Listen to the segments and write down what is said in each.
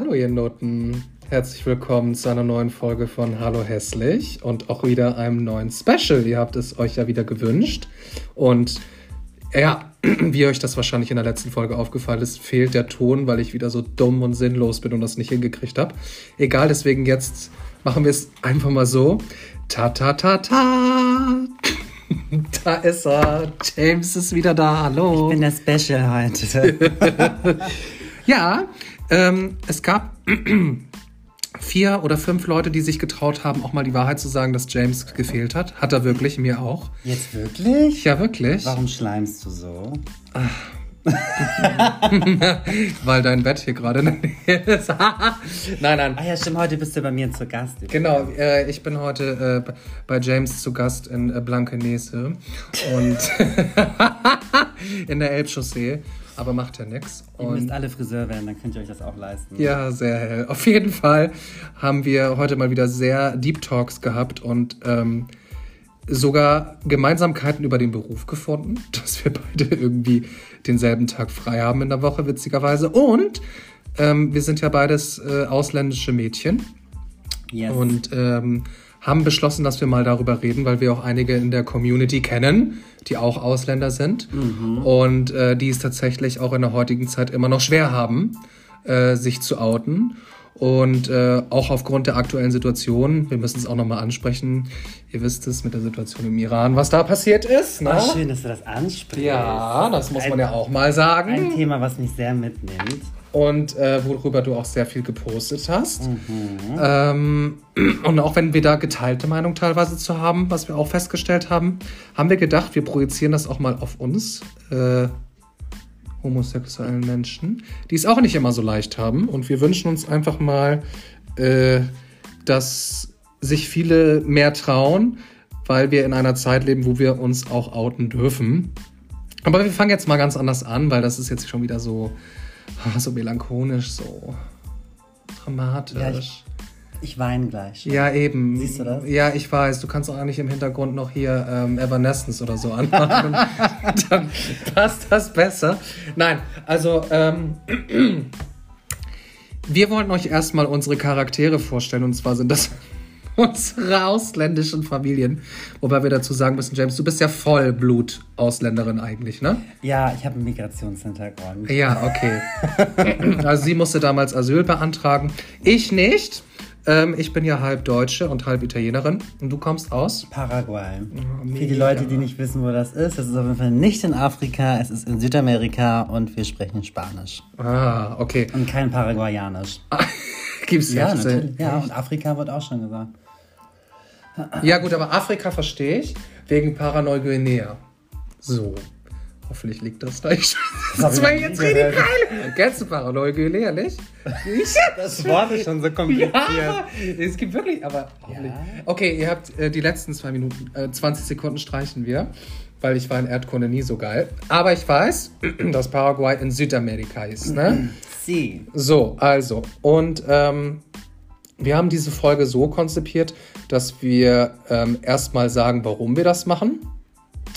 Hallo ihr Noten, herzlich willkommen zu einer neuen Folge von Hallo Hässlich und auch wieder einem neuen Special. Ihr habt es euch ja wieder gewünscht und ja, wie euch das wahrscheinlich in der letzten Folge aufgefallen ist, fehlt der Ton, weil ich wieder so dumm und sinnlos bin und das nicht hingekriegt habe. Egal, deswegen jetzt machen wir es einfach mal so. Ta ta ta ta. Da ist er. James ist wieder da. Hallo. Ich bin der Special heute. Ja, ähm, es gab vier oder fünf Leute, die sich getraut haben, auch mal die Wahrheit zu sagen, dass James gefehlt hat. Hat er wirklich, mir auch. Jetzt wirklich? Ja, wirklich. Warum schleimst du so? Weil dein Bett hier gerade in der Nähe ist. nein, nein. Ah ja, stimmt, heute bist du bei mir zu Gast. Genau, äh, ich bin heute äh, bei James zu Gast in äh, Blankenese und in der Elbchaussee, aber macht ja nichts. Ihr müsst alle Friseur werden, dann könnt ihr euch das auch leisten. Ja, sehr hell. Auf jeden Fall haben wir heute mal wieder sehr Deep Talks gehabt und ähm, sogar Gemeinsamkeiten über den Beruf gefunden, dass wir beide irgendwie denselben Tag frei haben in der Woche, witzigerweise. Und ähm, wir sind ja beides äh, ausländische Mädchen Yes. und ähm, haben beschlossen, dass wir mal darüber reden, weil wir auch einige in der Community kennen, die auch Ausländer sind und äh, die es tatsächlich auch in der heutigen Zeit immer noch schwer haben, äh, sich zu outen. Und äh, auch aufgrund der aktuellen Situation, wir müssen es auch nochmal ansprechen, ihr wisst es mit der Situation im Iran, was da passiert ist. Ne? Ah, schön, dass du das ansprichst. Ja, das muss Ein- man ja auch mal sagen. Ein Thema, was mich sehr mitnimmt. Und äh, worüber du auch sehr viel gepostet hast. Ähm, und auch wenn wir da geteilte Meinung teilweise zu haben, was wir auch festgestellt haben, haben wir gedacht, wir projizieren das auch mal auf uns, äh, homosexuellen Menschen, die es auch nicht immer so leicht haben. Und wir wünschen uns einfach mal, äh, dass sich viele mehr trauen, weil wir in einer Zeit leben, wo wir uns auch outen dürfen. Aber wir fangen jetzt mal ganz anders an, weil das ist jetzt schon wieder so, ah, so melancholisch, so dramatisch. Ja, Ja, ich- Ich weine gleich. eben. Siehst du das? Ja, ich weiß. Du kannst auch eigentlich im Hintergrund noch hier ähm, Evanescence oder so anmachen. Dann passt das besser. Nein, also ähm, wir wollten euch erstmal unsere Charaktere vorstellen. Und zwar sind das unsere ausländischen Familien. Wobei wir dazu sagen müssen, James, du bist ja Vollblut-Ausländerin eigentlich, ne? Ja, ich habe einen Migrationshintergrund. Ja, okay. Also sie musste damals Asyl beantragen. Ich nicht. Ähm, ich bin ja halb Deutsche und halb Italienerin. Und du kommst aus? Paraguay. Für die. Leute, die nicht wissen, wo das ist, es ist auf jeden Fall nicht in Afrika, es ist in Südamerika und wir sprechen Spanisch. Ah, okay. Und kein Paraguayanisch. Gibt's Ja, äh, Ja, und Afrika wird auch schon gesagt. Ja, gut, aber Afrika verstehe ich. Wegen Paranoia. So. Hoffentlich liegt das da. Ich, das war jetzt richtig geil. Kennst du Paranoia nicht? Ich Das Wort ist schon so kompliziert. Ja, es gibt wirklich, aber hoffentlich. Okay, ihr habt äh, die letzten zwei Minuten, äh, 20 Sekunden streichen wir, weil ich war in Erdkunde nie so geil. Aber ich weiß, dass Paraguay in Südamerika ist, ne? Sie. So, also, und ähm, wir haben diese Folge so konzipiert, dass wir ähm, erstmal sagen, warum wir das machen.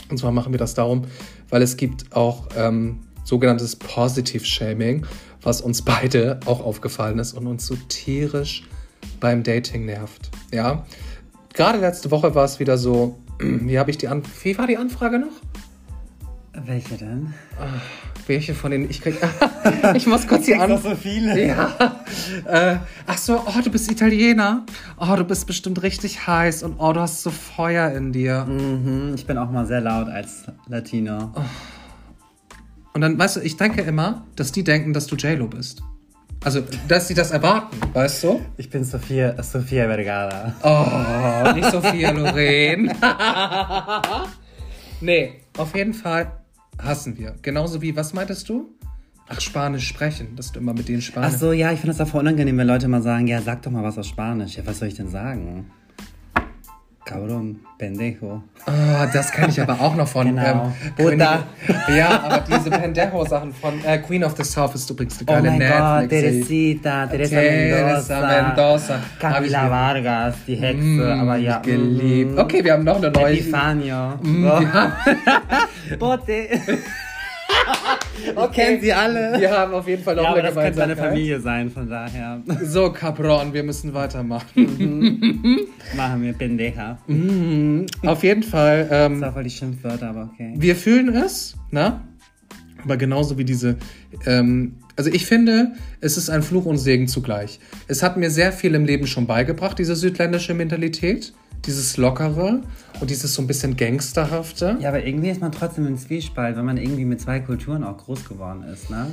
Und zwar machen wir das darum, weil es gibt auch ähm, sogenanntes Positive Shaming, was uns beide auch aufgefallen ist und uns so tierisch beim Dating nervt. Ja, gerade letzte Woche war es wieder so. Wie habe ich die An Wie war die Anfrage noch? Welche denn? Welche von den ich krieg? ich muss kurz Kriegst An so viele. Ja. Äh, ach so, oh, du bist Italiener. Oh, du bist bestimmt richtig heiß und oh, du hast so Feuer in dir. Mhm, ich bin auch mal sehr laut als Latino. Und dann, weißt du, ich denke immer, dass die denken, dass du JLo bist. Also, dass sie das erwarten, weißt du? Ich bin Sophia, Sophia Vergara. Oh, nicht Sophia Loren. nee, auf jeden Fall hassen wir. Genauso wie, was meintest du? Ach, Spanisch sprechen, dass du immer mit denen Ach Spanisch... so, ja, ich finde das auch voll unangenehm, wenn Leute mal sagen, ja, sag doch mal was auf Spanisch. Ja, was soll ich denn sagen? Cabrón, pendejo. Ah, das kenne ich aber auch noch von. Genau. Ähm, ja, aber diese Pendejo-Sachen von äh, Queen of the South ist übrigens eine Oh geile mein Gott, Netflix. Teresita, Teresa, Teresa Mendoza. Camila Vargas, die Hexe, Mm, aber ja. geliebt. mm, Okay, wir haben noch eine neue. Epifanio. Mm, So. wir Bote. Kennen sie alle? Wir haben auf jeden Fall noch Ja, aber eine das könnte seine Gemeinsamkeit. Familie sein, von daher. So, Capron, wir müssen weitermachen. Machen wir Pendeja. auf jeden Fall. Das Ähm, war voll die Schimpfwörter, aber okay. wir fühlen es, ne? Aber genauso wie diese. Ähm, also ich finde, es ist ein Fluch und Segen zugleich. Es hat mir sehr viel im Leben schon beigebracht, diese südländische Mentalität. Dieses Lockere und dieses so ein bisschen Gangsterhafte. Ja, aber irgendwie ist man trotzdem im Zwiespalt, wenn man irgendwie mit zwei Kulturen auch groß geworden ist, ne?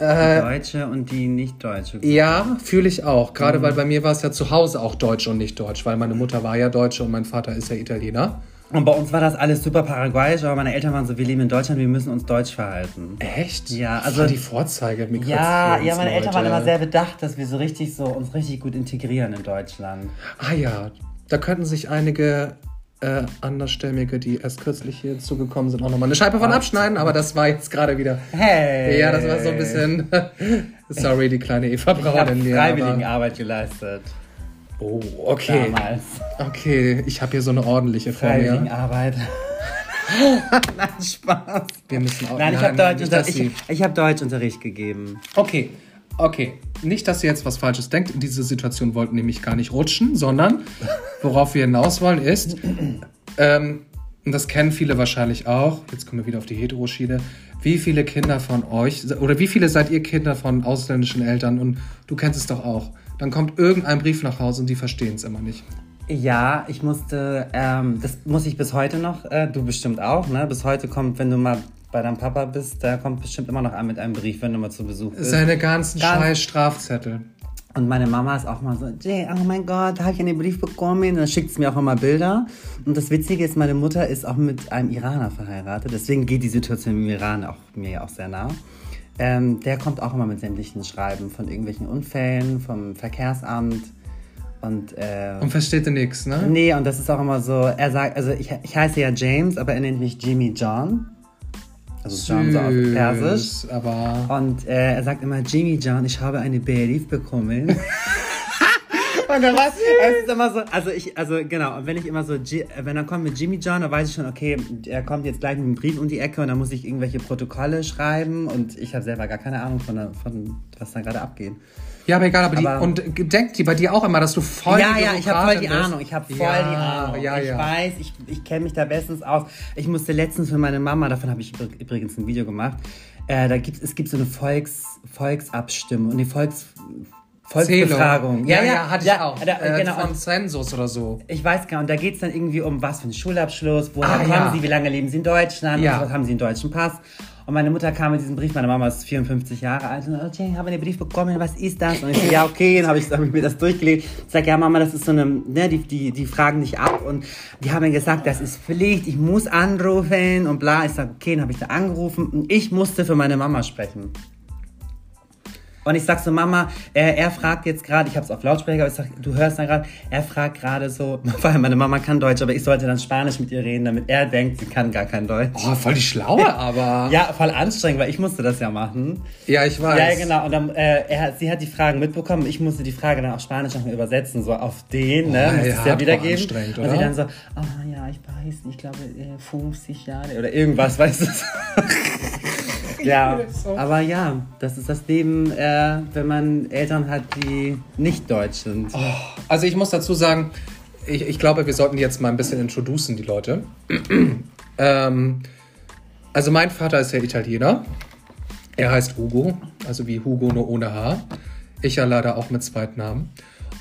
Die Äh, Deutsche und die nicht-Deutsche. ja, fühle ich auch. Mhm. Gerade weil bei mir war es ja zu Hause auch Deutsch und nicht Deutsch, weil meine Mutter war ja Deutsche und mein Vater ist ja Italiener. Und bei uns war das alles super paraguayisch, aber meine Eltern waren so, wir leben in Deutschland, wir müssen uns deutsch verhalten. Echt? Ja, also also- die Vorzeige Ja, ja, meine Eltern waren immer sehr bedacht, dass wir so richtig so uns richtig gut integrieren in Deutschland. Ah ja, da könnten sich einige äh, Andersstämmige, die erst kürzlich hier zugekommen sind, auch nochmal eine Scheibe von abschneiden, aber das war jetzt gerade wieder. Hey! Ja, das war so ein bisschen. Sorry, die kleine Eva Braun in mir. freiwillige Aber, Arbeit geleistet. Oh, okay. Damals. Okay, ich habe hier so eine ordentliche vor Freiwillige mir. Arbeit. Nein, Spaß. Wir müssen auch. Nein, ich habe Deutschunterricht, ich, ich hab Deutschunterricht gegeben. Okay, okay. Nicht, dass ihr jetzt was Falsches denkt. In diese Situation wollten nämlich gar nicht rutschen, sondern worauf wir hinaus wollen ist, ähm, und das kennen viele wahrscheinlich auch, jetzt kommen wir wieder auf die Heteroschiene, wie viele Kinder von euch, oder wie viele seid ihr Kinder von ausländischen Eltern und du kennst es doch auch. Dann kommt irgendein Brief nach Hause und die verstehen es immer nicht. Ja, ich musste, ähm, das muss ich bis heute noch, äh, du bestimmt auch, ne? Bis heute kommt, wenn du mal bei deinem Papa bist, da kommt bestimmt immer noch an mit einem Brief, wenn du mal zu Besuch bist. Seine ganzen Ganz- scheiß Strafzettel. Und meine Mama ist auch mal so, Jay, oh mein Gott, da habe ich einen Brief bekommen. Und dann schickt sie mir auch immer Bilder. Und das Witzige ist, meine Mutter ist auch mit einem Iraner verheiratet. Deswegen geht die Situation im Iran auch mir auch sehr nah. Ähm, der kommt auch immer mit sämtlichen Schreiben von irgendwelchen Unfällen, vom Verkehrsamt. Und, äh, Und versteht ihr nichts, ne? nee, und das ist auch immer so, er sagt, also ich, ich heiße ja James, aber er nennt mich Jimmy John. Also John so auf Persisch. Süß, aber. Und äh, er sagt immer, Jimmy John, ich habe eine Brief bekommen. und dann was? Es ist immer so, also ich, also genau, und wenn ich immer so, wenn er kommt mit Jimmy John, dann weiß ich schon, okay, er kommt jetzt gleich mit einem Brief um die Ecke und dann muss ich irgendwelche Protokolle schreiben und ich habe selber gar keine Ahnung von, der- von was da gerade abgeht. Ja, aber egal, aber, die, Aber- und denkt die bei dir auch immer, dass du voll ja, die ja, ich habe voll die? Ahnung. Ich habe voll Ja, die Ahnung. Ja, ich ja. weiß, ich, ich kenne mich da bestens aus. Ich musste letztens für meine Mama, davon habe ich übr- übrigens ein Video gemacht. Äh, da gibt es gibt so eine Volks Volksabstimmung und die Volks Volksbefragung. Ja, ja, hatte ich auch. Da, äh, genau. Von Und Census oder so. ich weiß gar nicht, und da geht es dann irgendwie um was für einen Schulabschluss, woher Ah, kommen ja. sie, wie lange leben sie in Deutschland, Ja. was haben sie einen deutschen Pass. Und meine Mutter kam mit diesem Brief, meine Mama ist 54 Jahre alt, und okay, ich habe einen Brief bekommen, was ist das? Und ich so, ja, okay, dann habe ich, hab ich mir das durchgelegt. Ich sage, ja, Mama, das ist so eine, ne, die, die, die fragen nicht ab und die haben mir gesagt, das ist Pflicht, ich muss anrufen und bla. Ich sage, okay, dann habe ich da angerufen und ich musste für meine Mama sprechen. Und ich sag so, Mama, er, er fragt jetzt gerade, ich habe es auf Lautsprecher, aber ich sag, du hörst da gerade, er fragt gerade so, weil meine Mama kann Deutsch, aber ich sollte dann Spanisch mit ihr reden, damit er denkt, sie kann gar kein Deutsch. Oh, voll die Schlaue, aber. Ja, voll anstrengend, weil ich musste das ja machen. Ja, ich weiß. Ja, genau. Und dann, äh, er, sie hat die Fragen mitbekommen. Ich musste die Frage dann auf Spanisch nochmal übersetzen, so auf den, ne? Oh, Musste ja, es ja wiedergeben. anstrengend, Und oder? sie dann so, ah ja, ich weiß ich glaube äh, 50 Jahre oder irgendwas, weißt du? ja, aber ja, das ist das Leben, äh, wenn man Eltern hat, die nicht deutsch sind. Also ich muss dazu sagen, ich, ich glaube, wir sollten jetzt mal ein bisschen introducen, die Leute. ähm, also mein Vater ist ja Italiener. Er heißt Hugo, also wie Hugo nur ohne H. Ich ja leider auch mit Zweitnamen.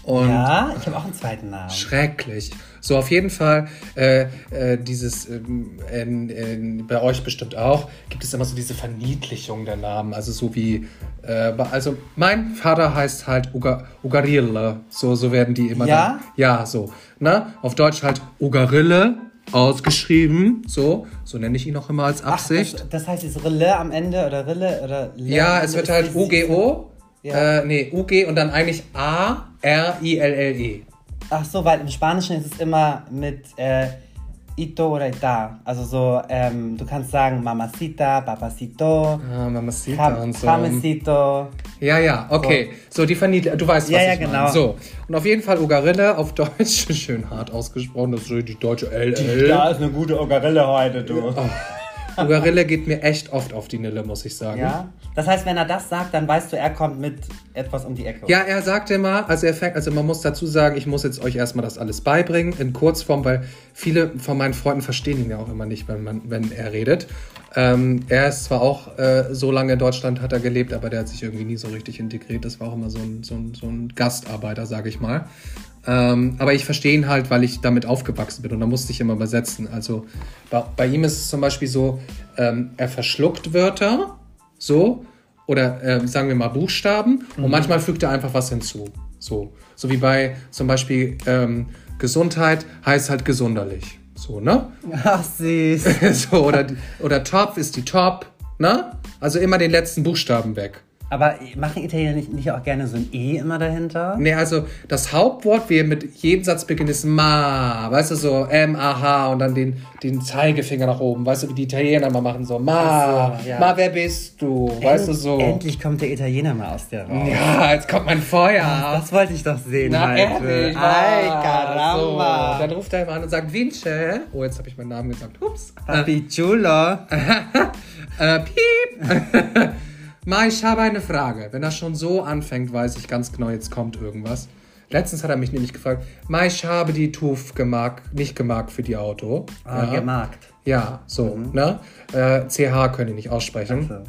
Und Ja, ich habe auch einen zweiten Namen. Schrecklich. So, auf jeden Fall, äh, äh, dieses, in, bei euch bestimmt auch, gibt es immer so diese Verniedlichung der Namen. Also so wie, äh, also mein Vater heißt halt Uga, Ugarille. So, so werden die immer Ja? dann. Ja, so. Ne? Auf Deutsch halt Ugarille ausgeschrieben. So, so nenne ich ihn auch immer als Ach, Absicht. das, das heißt jetzt Rille am Ende oder Rille oder Le ja, es wird halt UGO. Ja. Äh, nee, UG und dann eigentlich A-R-I-L-L-E. Ach so, weil im Spanischen ist es immer mit äh, Ito oder Ita. Also so, ähm, du kannst sagen Mamacita, Papacito, Ah, Mamacita und so. Jamesito. Ja, ja, okay. So, die Verniedlichung, du weißt, was Ja, ja, ich meine. genau. So, und auf jeden Fall Ugarille auf Deutsch, schön hart ausgesprochen, das ist die deutsche LL. ist eine gute Ogarille heute, du. Ugarille geht mir echt oft auf die Nille, muss ich sagen. Ja? Das heißt, wenn er das sagt, dann weißt du, er kommt mit etwas um die Ecke. Ja, er sagt immer, also er fängt, also man muss dazu sagen, ich muss jetzt euch erstmal das alles beibringen in Kurzform, weil viele von meinen Freunden verstehen ihn ja auch immer nicht, wenn, man, wenn er redet. Ähm, er ist zwar auch äh, so lange in Deutschland hat er gelebt, aber der hat sich irgendwie nie so richtig integriert. Das war auch immer so ein, so ein, so ein Gastarbeiter, sage ich mal. Ähm, aber ich verstehe ihn halt, weil ich damit aufgewachsen bin und da musste ich immer übersetzen. Also bei, bei ihm ist es zum Beispiel so, ähm, er verschluckt Wörter, so, oder äh, sagen wir mal Buchstaben und manchmal fügt er einfach was hinzu. So, so wie bei zum Beispiel ähm, Gesundheit heißt halt gesunderlich. So, ne? Ach, süß. so, oder, oder Top ist die Top, ne? Also immer den letzten Buchstaben weg. Aber machen Italiener nicht, nicht auch gerne so ein E immer dahinter? Nee, also das Hauptwort, wie mit jedem Satz beginnt, ist ma. Weißt du, so M-A-H und dann den, den Zeigefinger nach oben. Weißt du, wie die Italiener mal machen, so ma. Ach so, ja. Ma, wer bist du? Weißt du, so. Endlich kommt der Italiener mal aus der raus. Ja, jetzt kommt mein Feuer. Das wollte ich doch sehen Na, heute. ehrlich? Ay, caramba. So. Dann ruft er immer an und sagt, Vince. Oh, jetzt habe ich meinen Namen gesagt. Ups. Papi Chulo. Äh, piep. Ma, ich habe eine Frage. Wenn er schon so anfängt, weiß ich ganz genau, jetzt kommt irgendwas. Letztens hat er mich nämlich gefragt, Ma, ich habe die TUF gemarkt, nicht gemarkt für die Auto. Ah, ja. gemarkt. Ja, so, ne? Äh, CH können die nicht aussprechen. So.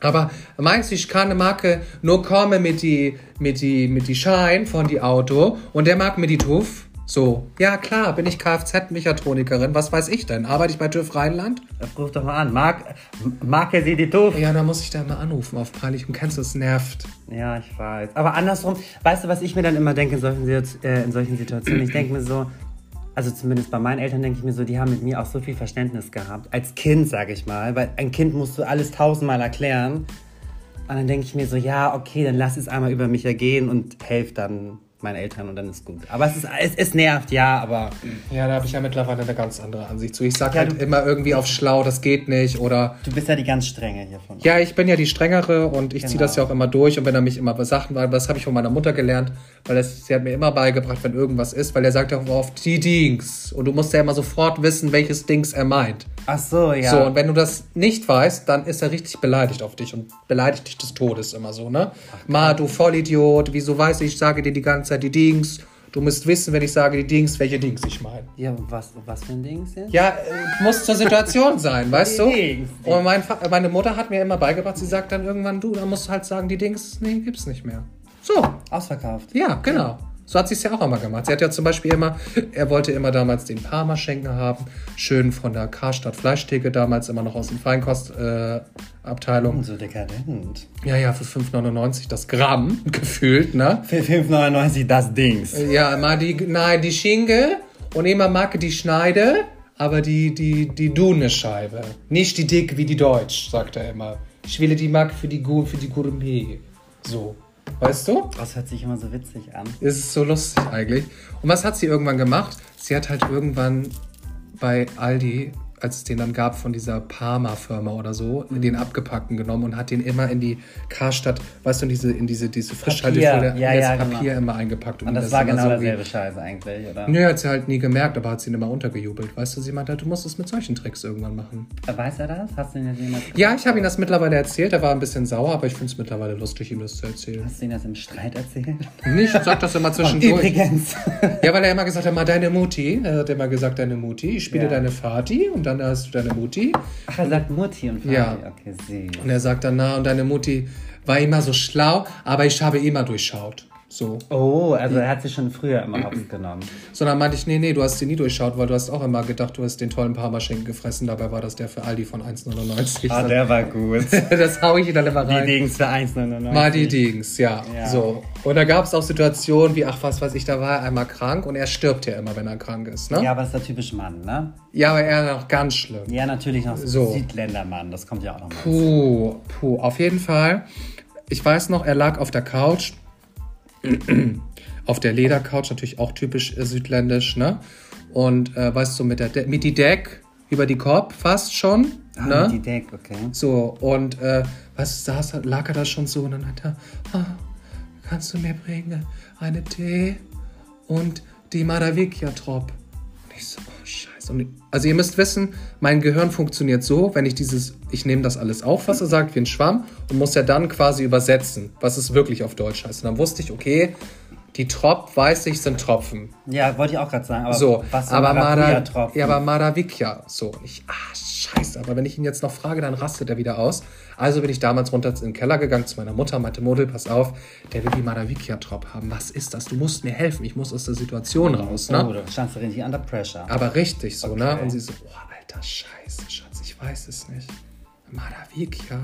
Aber meinst du, ich kann eine Marke nur kommen mit die, mit die, mit die Schein von die Auto und der mag mir die TUF? So, ja klar, bin ich Kfz-Mechatronikerin, was weiß ich denn? Arbeite ich bei TÜV Rheinland? Ruf doch mal an. Mag, mag er sie die doof? Ja, da muss ich da mal anrufen auf peinlich und kennst du, es nervt. Ja, ich weiß. Aber andersrum, weißt du, was ich mir dann immer denke in solchen, äh, in solchen Situationen? Ich denke mir so, also zumindest bei meinen Eltern denke ich mir so, die haben mit mir auch so viel Verständnis gehabt. Als Kind, sage ich mal. Weil ein Kind musst du alles tausendmal erklären. Und dann denke ich mir so, ja, okay, dann lass es einmal über mich ergehen und helf dann meinen Eltern und dann ist gut. Aber es, ist, es, es nervt, ja, aber Ja, da habe ich ja mittlerweile eine ganz andere Ansicht zu. Ich sag Ja, halt immer irgendwie auf schlau, das geht nicht oder du bist ja die ganz strenge hiervon. Ja, ich bin ja die strengere und ich ziehe Genau. das ja auch immer durch. Und wenn er mich immer bei Sachen war, das habe ich von meiner Mutter gelernt, weil das, sie hat mir immer beigebracht, wenn irgendwas ist, weil er sagt ja oft die Dings. Und du musst ja immer sofort wissen, welches Dings er meint. Ach so, ja. So, und wenn du das nicht weißt, dann ist er richtig beleidigt auf dich und beleidigt dich des Todes immer so, ne? Ma, du Vollidiot, wieso weiß ich, ich sage dir die ganze Zeit die Dings. Du musst wissen, wenn ich sage die Dings, welche Dings ich meine. ja, was, was für ein Ding ist jetzt? Ja, äh, muss zur Situation sein, weißt du? Die Dings. Und mein, meine Mutter hat mir immer beigebracht, sie sagt dann irgendwann, du, da musst du halt sagen, die Dings, nee, gibt's nicht mehr. So, Ausverkauft. ja, genau. So hat sie es ja auch immer gemacht. Sie hat ja zum Beispiel immer, er wollte immer damals den Parma-Schenken haben, schön von der Karstadt Fleischtheke, damals immer noch aus den Feinkostabteilung. Äh. So dekadent. ja, ja, für 5,99 das Gramm, gefühlt, ne? Für 5,99 das Dings. Ja, mal die, nein, die Schinke und immer mag die Schneide, aber die, die, die dünne Scheibe. Nicht die dick wie die Deutsch, sagt er immer. Ich will die mag für die, für die Gourmet. So. Weißt du? Das hört sich immer so witzig an. Es ist so lustig eigentlich. Und was hat sie irgendwann gemacht? Sie hat halt irgendwann bei Aldi, als es den dann gab von dieser Parma-Firma oder so, den abgepackten genommen und hat den immer in die Karstadt, weißt du, in diese, in diese, diese Frischhaltefolie, ja, das ja, Papier genau. immer eingepackt. Und das, ist war genau so derselbe Scheiße eigentlich, oder? Nö, hat sie halt nie gemerkt, aber hat sie ihn immer untergejubelt. Weißt du, sie meinte, du musst es mit solchen Tricks irgendwann machen. Weiß er das? Hast du ihn jetzt jemals Ja, ich habe ihm das mittlerweile erzählt. Er war ein bisschen sauer, aber ich finde es mittlerweile lustig, ihm das zu erzählen. Hast du ihn das im Streit erzählt? Nicht, sag das immer zwischendurch. Übrigens. Ja, weil er immer gesagt hat, mal deine Mutti. Er hat immer gesagt, deine Mutti. Ich spiele Ja. deine Vati und dann hast du deine Mutti. Ach, er sagt Mutti und Vati. Ja. Okay, süß. Und er sagt dann, na, und deine Mutti war immer so schlau, aber ich habe immer durchschaut. So. Oh, also er hat sich schon früher immer hops genommen. Sondern meinte ich, nee, nee, du hast sie nie durchschaut, weil du hast auch immer gedacht, du hast den tollen Parmaschinken gefressen. Dabei war das der für Aldi von 1,99. Ah, der war gut. das hau ich ihn dann immer Die rein. Dings für 1,99. Mal die Dings, ja. Ja. So. Und da gab es auch Situationen wie, ach, was weiß ich, da war er einmal krank und er stirbt ja immer, wenn er krank ist, ne? Ja, aber ist der typisch Mann, ne? Ja, aber er noch ganz schlimm. Ja, natürlich noch so. So. Südländermann, das kommt ja auch noch mal. Puh, puh, auf jeden Fall. Ich weiß noch, er lag auf der Couch. Auf der Ledercouch, natürlich auch typisch äh, südländisch, ne? Und äh, weißt du, mit, der De mit die Deck über die Korb fast schon. Ah, ne? die Deck, okay. So, und äh, was saß, lag er da schon so und dann hat er, ah, kannst du mir bringen eine Tee und die Maravicchia Trop? Und ich so, Scheiße. Und, also ihr müsst wissen, mein Gehirn funktioniert so, wenn ich dieses, ich nehme das alles auf, was er sagt, wie ein Schwamm und muss ja dann quasi übersetzen, was es wirklich auf Deutsch heißt. Und dann wusste ich, okay, die Trop, weiß ich, sind Tropfen. Ja, wollte ich auch gerade sagen. Aber So, was aber, Mara, Maracuja-Tropfen? ja, aber Maravikia, so. Ich, ah, scheiße, aber wenn ich ihn jetzt noch frage, dann rastet er wieder aus. Also bin ich damals runter in den Keller gegangen zu meiner Mutter, meinte, Model, pass auf, der will die Maravikia-Trop haben. Was ist das? Du musst mir helfen, ich muss aus der Situation raus, ne? Oh, da standst du richtig under pressure. Aber richtig so, ne? Okay. Und sie so, oh, alter Scheiße, Schatz, ich weiß es nicht. Maravikia?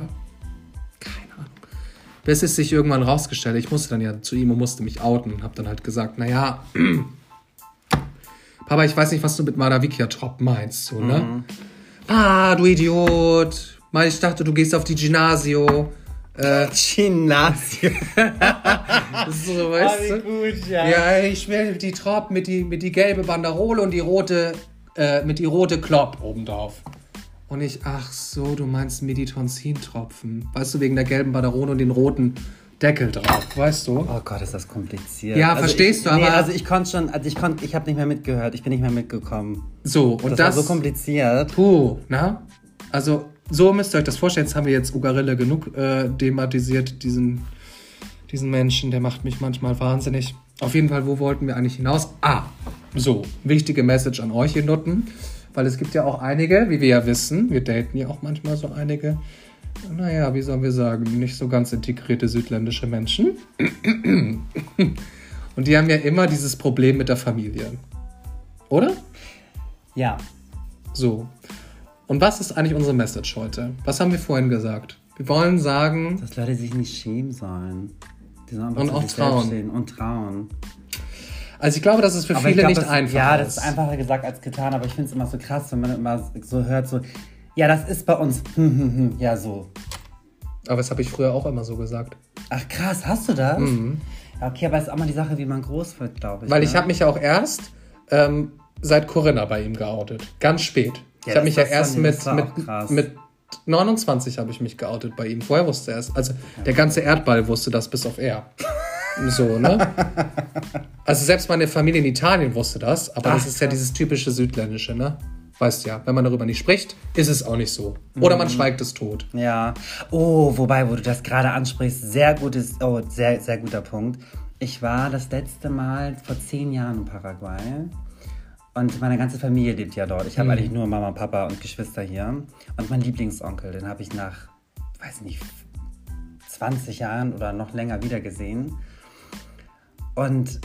Bis es sich irgendwann rausgestellt, ich musste dann ja zu ihm und musste mich outen und hab dann halt gesagt, naja, Papa, ich weiß nicht, was du mit Maravikia-Trop meinst, so, ne? Ah, du Idiot. Ich dachte, du gehst auf die Gymnasio. Äh, Gymnasium. so, weißt du? gut, ja. Ja, ich will die Trop mit die, mit die gelbe Banderole und die rote, äh, mit die rote Klopp obendrauf. Und ich, ach so, du meinst Meditonzin-Tropfen. Weißt du, wegen der gelben Banderole und den roten Deckel drauf, weißt du? Oh Gott, ist das kompliziert. Ja, verstehst ich, du, Nee, aber- also ich konnte schon, also ich konnte, ich habe nicht mehr mitgehört, ich bin nicht mehr mitgekommen. So, und Das, das, war so kompliziert. Puh, na? Also, so müsst ihr euch das vorstellen. Jetzt haben wir jetzt Ugarille genug äh, thematisiert, diesen, diesen Menschen, der macht mich manchmal wahnsinnig. Auf jeden Fall, wo wollten wir eigentlich hinaus? Ah, so, wichtige Message an euch, ihr Nutten. Weil es gibt ja auch einige, wie wir ja wissen, wir daten ja auch manchmal so einige, naja, wie sollen wir sagen, nicht so ganz integrierte südländische Menschen. Und die haben ja immer dieses Problem mit der Familie. Oder? Ja. So. Und was ist eigentlich unsere Message heute? Was haben wir vorhin gesagt? Wir wollen sagen, Dass Leute sich nicht schämen sollen. Die sollen einfach Und auch trauen. und trauen. Also ich glaube, dass es für Aber ich viele glaub, nicht das, einfach Ja, ist. das ist einfacher gesagt als getan, aber ich finde es immer so krass, wenn man immer so hört, so, ja, das ist bei uns, hm, hm, hm, ja, so. Aber das habe ich früher auch immer so gesagt. Ach krass, hast du das? Ja, okay, aber es ist auch mal die Sache, wie man groß wird, glaube ich. Mhm. Weil ne? ich habe mich ja auch erst ähm, seit Corinna bei ihm geoutet. Ganz spät. ich Ja, habe mich ja das erst mit, das mit, mit 29 habe ich mich geoutet bei ihm. Vorher wusste er es. Also der ganze Erdball wusste das bis auf er. So, ne? Also selbst meine Familie in Italien wusste das, aber das Ach, ist ja krass. dieses typische Südländische, ne? Weißt ja, wenn man darüber nicht spricht, ist es auch nicht so. Oder Mhm. man schweigt es tot. Ja. Oh, wobei, wo du das gerade ansprichst, sehr gutes, oh, sehr, sehr guter Punkt. Ich war das letzte Mal vor zehn Jahren in Paraguay. Und meine ganze Familie lebt ja dort. Ich habe eigentlich nur Mama, Papa und Geschwister hier. Und mein Lieblingsonkel, den habe ich nach, weiß nicht, 20 Jahren oder noch länger wiedergesehen. Und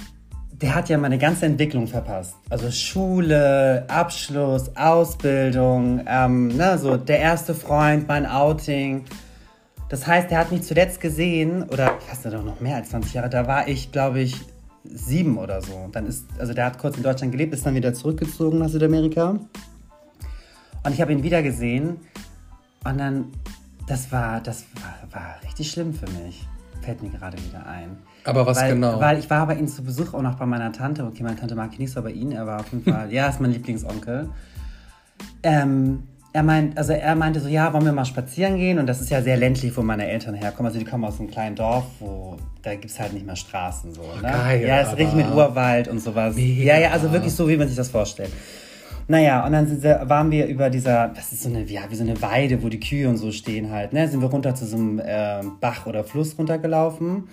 der hat ja meine ganze Entwicklung verpasst. Also Schule, Abschluss, Ausbildung, ähm, ne, so der erste Freund, mein Outing. Das heißt, er hat mich zuletzt gesehen, oder ich weiß nicht, noch mehr als 20 Jahre, da war ich, glaube ich, sieben oder so. Dann ist, also der hat kurz in Deutschland gelebt, ist dann wieder zurückgezogen nach Südamerika. Und ich habe ihn wieder gesehen und dann, das war, das war, war richtig schlimm für mich. Fällt mir gerade wieder ein. Aber was weil, genau? Weil ich war bei ihm zu Besuch auch noch bei meiner Tante. Okay, meine Tante mag ich nicht so, aber ihn, er war auf jeden Fall, ja, ist mein Lieblingsonkel. Ähm, er meint, also er meinte so, ja, wollen wir mal spazieren gehen? Und das ist ja sehr ländlich, wo meine Eltern herkommen. Also die kommen aus einem kleinen Dorf, wo da gibt es halt nicht mehr Straßen so. Ne? geil, ja, ist richtig mit Urwald und sowas. Mega. Ja, ja, also wirklich so, wie man sich das vorstellt. Naja, und dann wir, waren wir über dieser, das ist so eine, ja, wie so eine Weide, wo die Kühe und so stehen halt, ne? Sind wir runter zu so einem ähm, Bach oder Fluss runtergelaufen.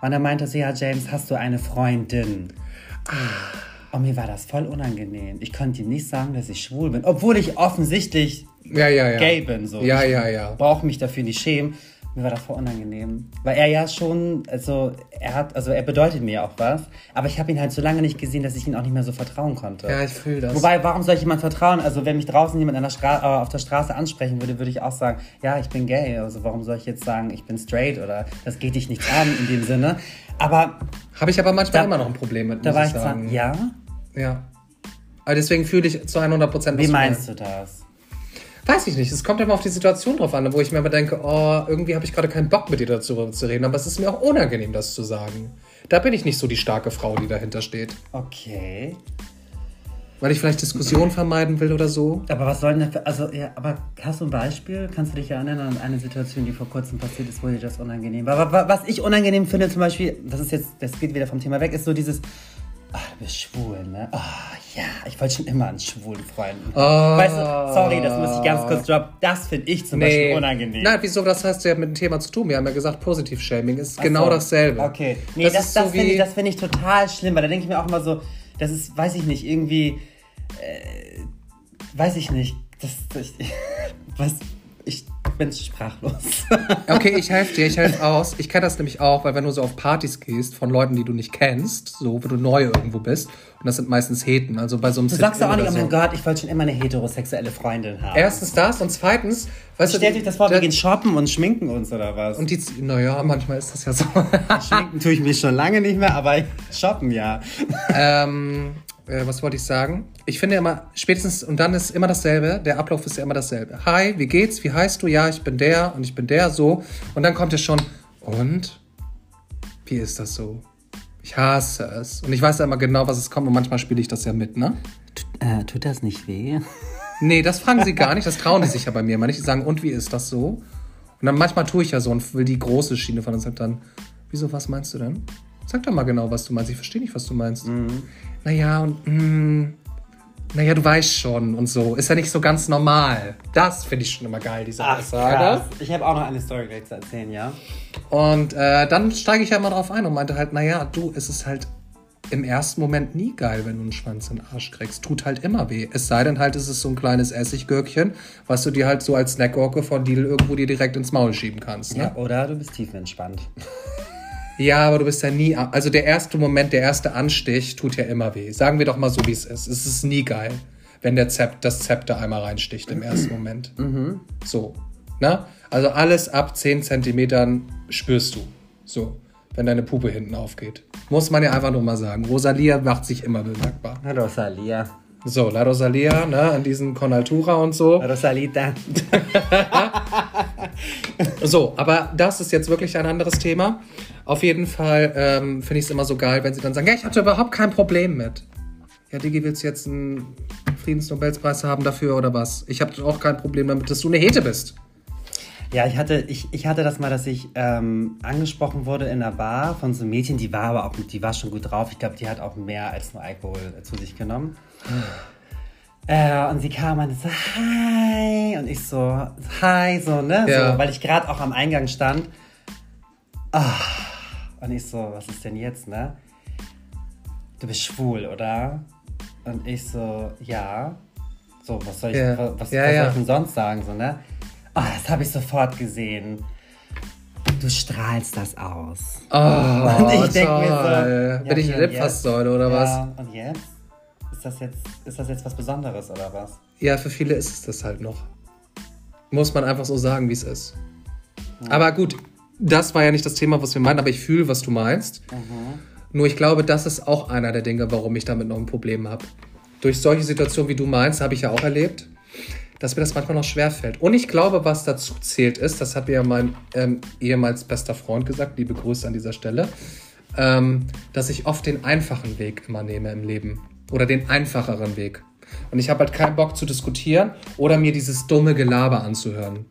Und dann meinte sie, ja, James, hast du eine Freundin? Und mir war das voll unangenehm. Ich konnte ihm nicht sagen, dass ich schwul bin, obwohl ich offensichtlich ja, ja, ja. gay bin. So. Ja, ich ja, ja. brauche mich dafür nicht schämen. Mir war das voll unangenehm. Weil er ja schon, also er hat, also er bedeutet mir auch was, aber ich habe ihn halt so lange nicht gesehen, dass ich ihn auch nicht mehr so vertrauen konnte. Ja, ich fühle das. Wobei, warum soll ich jemand vertrauen? Also, wenn mich draußen jemand an der äh, auf der Straße ansprechen würde, würde ich auch sagen, ja, ich bin gay. Also, warum soll ich jetzt sagen, ich bin straight oder das geht dich nichts an in dem Sinne? Aber Habe ich aber manchmal Da- immer noch ein Problem mit, da war ich ich zwar, sagen. ja? Ja. Aber deswegen fühle ich zu 100 Prozent. Wie meinst du das? Weiß ich nicht. Es kommt immer auf die Situation drauf an, wo ich mir immer denke, oh, irgendwie habe ich gerade keinen Bock mit dir dazu zu reden, aber es ist mir auch unangenehm, das zu sagen. Da bin ich nicht so die starke Frau, die dahinter steht. Okay. Weil ich vielleicht Diskussionen vermeiden will oder so. Aber was soll denn, also, ja, aber hast du ein Beispiel? Kannst du dich erinnern an eine Situation, die vor kurzem passiert ist, wo dir das unangenehm war? Aber wa- was ich unangenehm finde zum Beispiel, das ist jetzt, das geht wieder vom Thema weg, ist so dieses, Ah, du bist schwul, ne? Oh, ja, ich wollte schon immer einen schwulen Freund. Weißt du, sorry, das muss ich ganz kurz droppen. Das finde ich zum Beispiel unangenehm. Nein, wieso? Das hast du ja mit dem Thema zu tun. Wir haben ja gesagt, Positiv-Shaming ist Ach genau so. dasselbe. Okay. Nee, Das das, das, so finde ich, das finde ich total schlimm, weil da denke ich mir auch immer so, das ist, weiß ich nicht, irgendwie, äh, weiß ich nicht, das, ich, was, ich bin sprachlos. Okay, ich helfe dir, ich helfe aus. Ich kenne das nämlich auch, weil wenn du so auf Partys gehst von Leuten, die du nicht kennst, so, wenn du neu irgendwo bist, und das sind meistens Heten, also bei so einem Du sagst doch auch nicht, oh so. mein Gott, ich wollte schon immer eine heterosexuelle Freundin haben. Erstens das und zweitens, weißt Stellt euch das vor, wir gehen shoppen und schminken uns oder was? und die, naja, manchmal ist das ja so. schminken tue ich mich schon lange nicht mehr, aber shoppen ja. ähm, äh, was wollte ich sagen? Ich finde immer, spätestens, und dann ist immer dasselbe, der Ablauf ist ja immer dasselbe. Hi, wie geht's? Wie heißt du? Ja, ich bin der und ich bin der, so. Und dann kommt ja schon, und? Wie ist das so? Ich hasse es. Und ich weiß ja immer genau, was es kommt und manchmal spiele ich das ja mit, ne? Äh, tut das nicht weh? Nee, das fragen sie gar nicht, das trauen die sich ja bei mir immer nicht. Die sagen, und wie ist das so? Und dann manchmal tue ich ja so und will die große Schiene von uns und dann, wieso, was meinst du denn? Sag doch mal genau, was du meinst. Ich verstehe nicht, was du meinst. Naja, und, mm, naja, du weißt schon und so. Ist ja nicht so ganz normal. Das finde ich schon immer geil, diese Ach, Aussage. krass. Ich habe auch noch eine Story gleich zu erzählen, ja? Und äh, dann steige ich ja mal drauf ein und meinte halt, naja, du, es ist halt im ersten Moment nie geil, wenn du einen Schwanz in den Arsch kriegst. Tut halt immer weh. Es sei denn halt, es ist so ein kleines Essiggürkchen, was du dir halt so als Snackgurke von Lidl irgendwo dir direkt ins Maul schieben kannst. Ne? ja. Oder du bist tiefenentspannt. Ja. aber du bist ja nie. Also der erste Moment, der erste Anstich tut ja immer weh. Sagen wir doch mal so, wie es ist. Es ist nie geil, wenn der Zept, das Zepter einmal reinsticht im ersten Moment. So. Ne? Also alles ab 10 Zentimetern spürst du. So. Wenn deine Puppe hinten aufgeht. Muss man ja einfach nur mal sagen. Rosalia macht sich immer bemerkbar. Hallo, Salia. So, La Rosalia, ne, an diesen Con Altura und so. Hallo, Salita. So, aber das ist jetzt wirklich ein anderes Thema. Auf jeden Fall ähm, finde ich es immer so geil, wenn sie dann sagen, ja, ich hatte überhaupt kein Problem mit. Ja, Digi, willst du jetzt einen Friedensnobelpreis haben dafür oder was? Ich habe auch kein Problem damit, dass du eine Hete bist. Ja, ich hatte, ich, ich hatte das mal, dass ich ähm, angesprochen wurde in einer Bar von so einem Mädchen, die war aber auch, die war schon gut drauf. Ich glaube, die hat auch mehr als nur Alkohol zu sich genommen. Äh, und sie kam und so, hi. Und ich so, hi, so, ne? Ja. So, weil ich gerade auch am Eingang stand. Ah. Und ich so, was ist denn jetzt, ne? Du bist schwul, oder? Und ich so, ja. So, was soll ich, Ja. was, was Ja, soll ja. ich denn sonst sagen, so, ne? Ah, das habe ich sofort gesehen. Du strahlst das aus. Oh, Und ich denk mir so, ja, Bin ich eine und Lipfasssäule oder was? Ja, und jetzt? Ist das jetzt, ist das jetzt was Besonderes oder was? Ja, für viele ist es das halt noch. Muss man einfach so sagen, wie es ist. Aber gut, das war ja nicht das Thema, was wir meinen, aber ich fühle, was du meinst. Nur ich glaube, das ist auch einer der Dinge, warum ich damit noch ein Problem habe. Durch solche Situationen, wie du meinst, habe ich ja auch erlebt, dass mir das manchmal noch schwerfällt. Und ich glaube, was dazu zählt ist, das hat mir ja mein ähm, ehemals bester Freund gesagt, liebe Grüße an dieser Stelle, ähm, dass ich oft den einfachen Weg immer nehme im Leben. Oder den einfacheren Weg. Und ich habe halt keinen Bock zu diskutieren oder mir dieses dumme Gelaber anzuhören.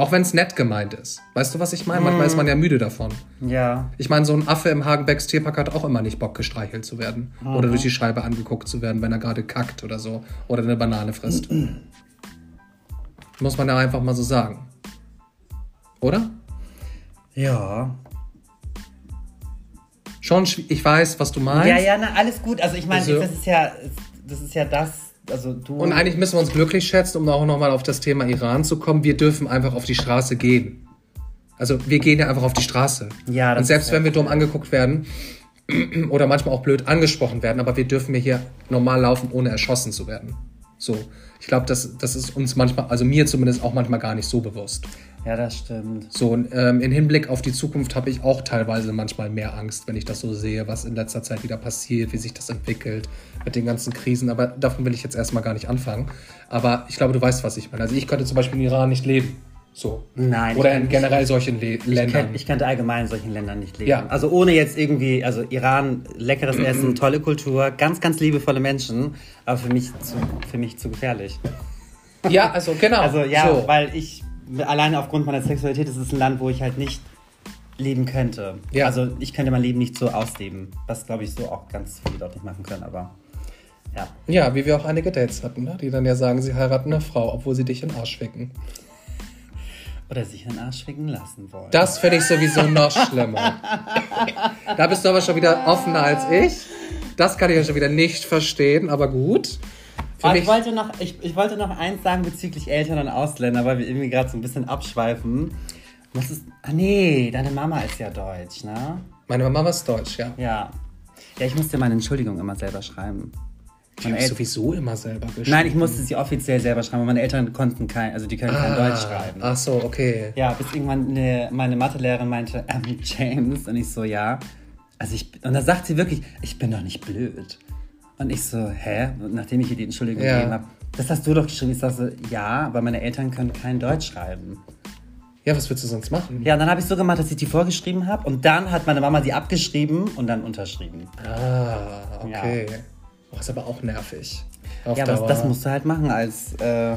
Auch wenn es nett gemeint ist. Weißt du, was ich meine? Manchmal ist man ja müde davon. Ja. Ich meine, so ein Affe im Hagenbecks Tierpark hat auch immer nicht Bock, gestreichelt zu werden. Oder durch die Scheibe angeguckt zu werden, wenn er gerade kackt oder so. Oder eine Banane frisst. Muss man ja einfach mal so sagen. Oder? Ja. Schon, ich weiß, was du meinst. Ja, ja, na, alles gut. Also ich meine, Also- das ist ja, das ist ja das, also du. Und eigentlich müssen wir uns glücklich schätzen, um auch nochmal auf das Thema Iran zu kommen. Wir dürfen einfach auf die Straße gehen. Also wir gehen ja einfach auf die Straße. Ja, Und selbst wenn wir dumm angeguckt werden oder manchmal auch blöd angesprochen werden, aber wir dürfen hier normal laufen, ohne erschossen zu werden. So. Ich glaube, das, das ist uns manchmal, also mir zumindest auch manchmal gar nicht so bewusst. Ja, das stimmt. So, und, ähm, in Hinblick auf die Zukunft habe ich auch teilweise manchmal mehr Angst, wenn ich das so sehe, was in letzter Zeit wieder passiert, wie sich das entwickelt mit den ganzen Krisen. Aber davon will ich jetzt erstmal gar nicht anfangen. Aber ich glaube, du weißt, was ich meine. Also ich könnte zum Beispiel in Iran nicht leben. So. Nein, Oder in generell solchen Le Ich, Ländern. kann, ich könnte allgemein in solchen Ländern nicht leben. Ja. Also ohne jetzt irgendwie, also Iran, leckeres Essen, tolle Kultur, ganz, ganz liebevolle Menschen, aber für mich zu, für mich zu gefährlich. ja, also genau. Also ja, so. weil ich, alleine aufgrund meiner Sexualität, ist es ein Land, wo ich halt nicht leben könnte. Ja. Also ich könnte mein Leben nicht so ausleben, was glaube ich so auch ganz viele dort nicht machen können, aber ja. Ja, wie wir auch einige Dates hatten, ne? die dann ja sagen, sie heiraten eine Frau, obwohl sie dich in den Arsch ficken. Oder sich einen Arsch ficken lassen wollen. Das finde ich sowieso noch schlimmer. da bist du aber schon wieder offener als ich. Das kann ich ja schon wieder nicht verstehen, aber gut. Mich, ich, wollte noch, ich, ich wollte noch eins sagen bezüglich Eltern und Ausländer, weil wir irgendwie gerade so ein bisschen abschweifen. Was ist. Ah, nee, deine Mama ist ja deutsch, ne? meine Mama ist deutsch, ja. Ja. Ja, ich musste meine Entschuldigung immer selber schreiben. Meine habe sowieso immer selber geschrieben. Nein, ich musste sie offiziell selber schreiben, weil meine Eltern konnten kein, also die können kein Deutsch schreiben. Ach so, okay. Ja, bis irgendwann eine, meine Mathelehrerin meinte, ähm, James, und ich so, ja. Also ich, und da sagt sie wirklich, ich bin doch nicht blöd. Und ich so, hä? Nachdem ich ihr die Entschuldigung Ja. gegeben habe, das hast du doch geschrieben. Ich sag so, ja, aber meine Eltern können kein Deutsch schreiben. Ja, was würdest du sonst machen? Ja, dann habe ich so gemacht, dass ich die vorgeschrieben habe und dann hat meine Mama die abgeschrieben und dann unterschrieben. Ah, okay. Oh, ist aber auch nervig. Auf Ja, aber Dauer. das, das musst du halt machen als, äh,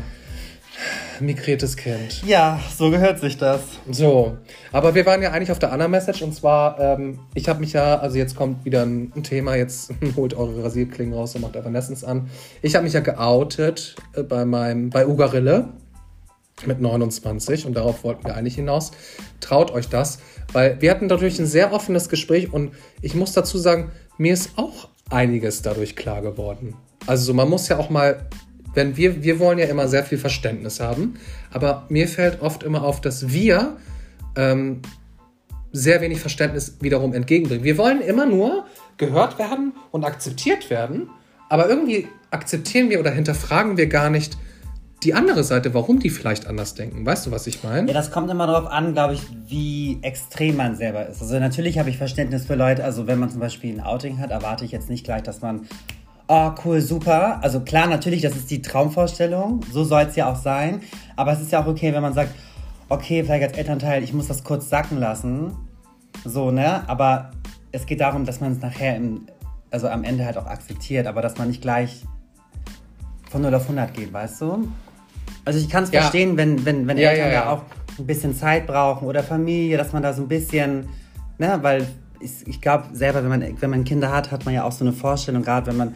Migriertes Kind. ja, so gehört sich das. So, aber wir waren ja eigentlich auf der anderen Message und zwar, ähm, ich habe mich ja, also jetzt kommt wieder ein, Thema, jetzt holt eure Rasierklingen raus und macht Evanescence an. Ich habe mich ja geoutet äh, bei meinem, bei Ugarille mit 29 und darauf wollten wir eigentlich hinaus. Traut euch das, weil wir hatten dadurch ein sehr offenes Gespräch und ich muss dazu sagen, mir ist auch einiges dadurch klar geworden. Also so, man muss ja auch mal, wenn wir, wir wollen ja immer sehr viel Verständnis haben, aber mir fällt oft immer auf, dass wir ähm, sehr wenig Verständnis wiederum entgegenbringen. Wir wollen immer nur gehört werden und akzeptiert werden, aber irgendwie akzeptieren wir oder hinterfragen wir gar nicht die andere Seite, warum die vielleicht anders denken. Weißt du, was ich meine? Ja, das kommt immer darauf an, glaube ich, wie extrem man selber ist. Also natürlich habe ich Verständnis für Leute, also wenn man zum Beispiel ein Outing hat, erwarte ich jetzt nicht gleich, dass man, oh cool, super. Also klar, natürlich, das ist die Traumvorstellung, so soll es ja auch sein. Aber es ist ja auch okay, wenn man sagt, okay, vielleicht als Elternteil, ich muss das kurz sacken lassen. So, ne? Aber es geht darum, dass man es nachher im, also am Ende halt auch akzeptiert, aber dass man nicht gleich von 0 auf 100 geht, weißt du? Also ich kann es Ja. verstehen, wenn, wenn, wenn Ja, Eltern ja, da auch ein bisschen Zeit brauchen oder Familie, dass man da so ein bisschen, ne, weil ich, ich glaube selber, wenn man, wenn man Kinder hat, hat man ja auch so eine Vorstellung, gerade wenn man,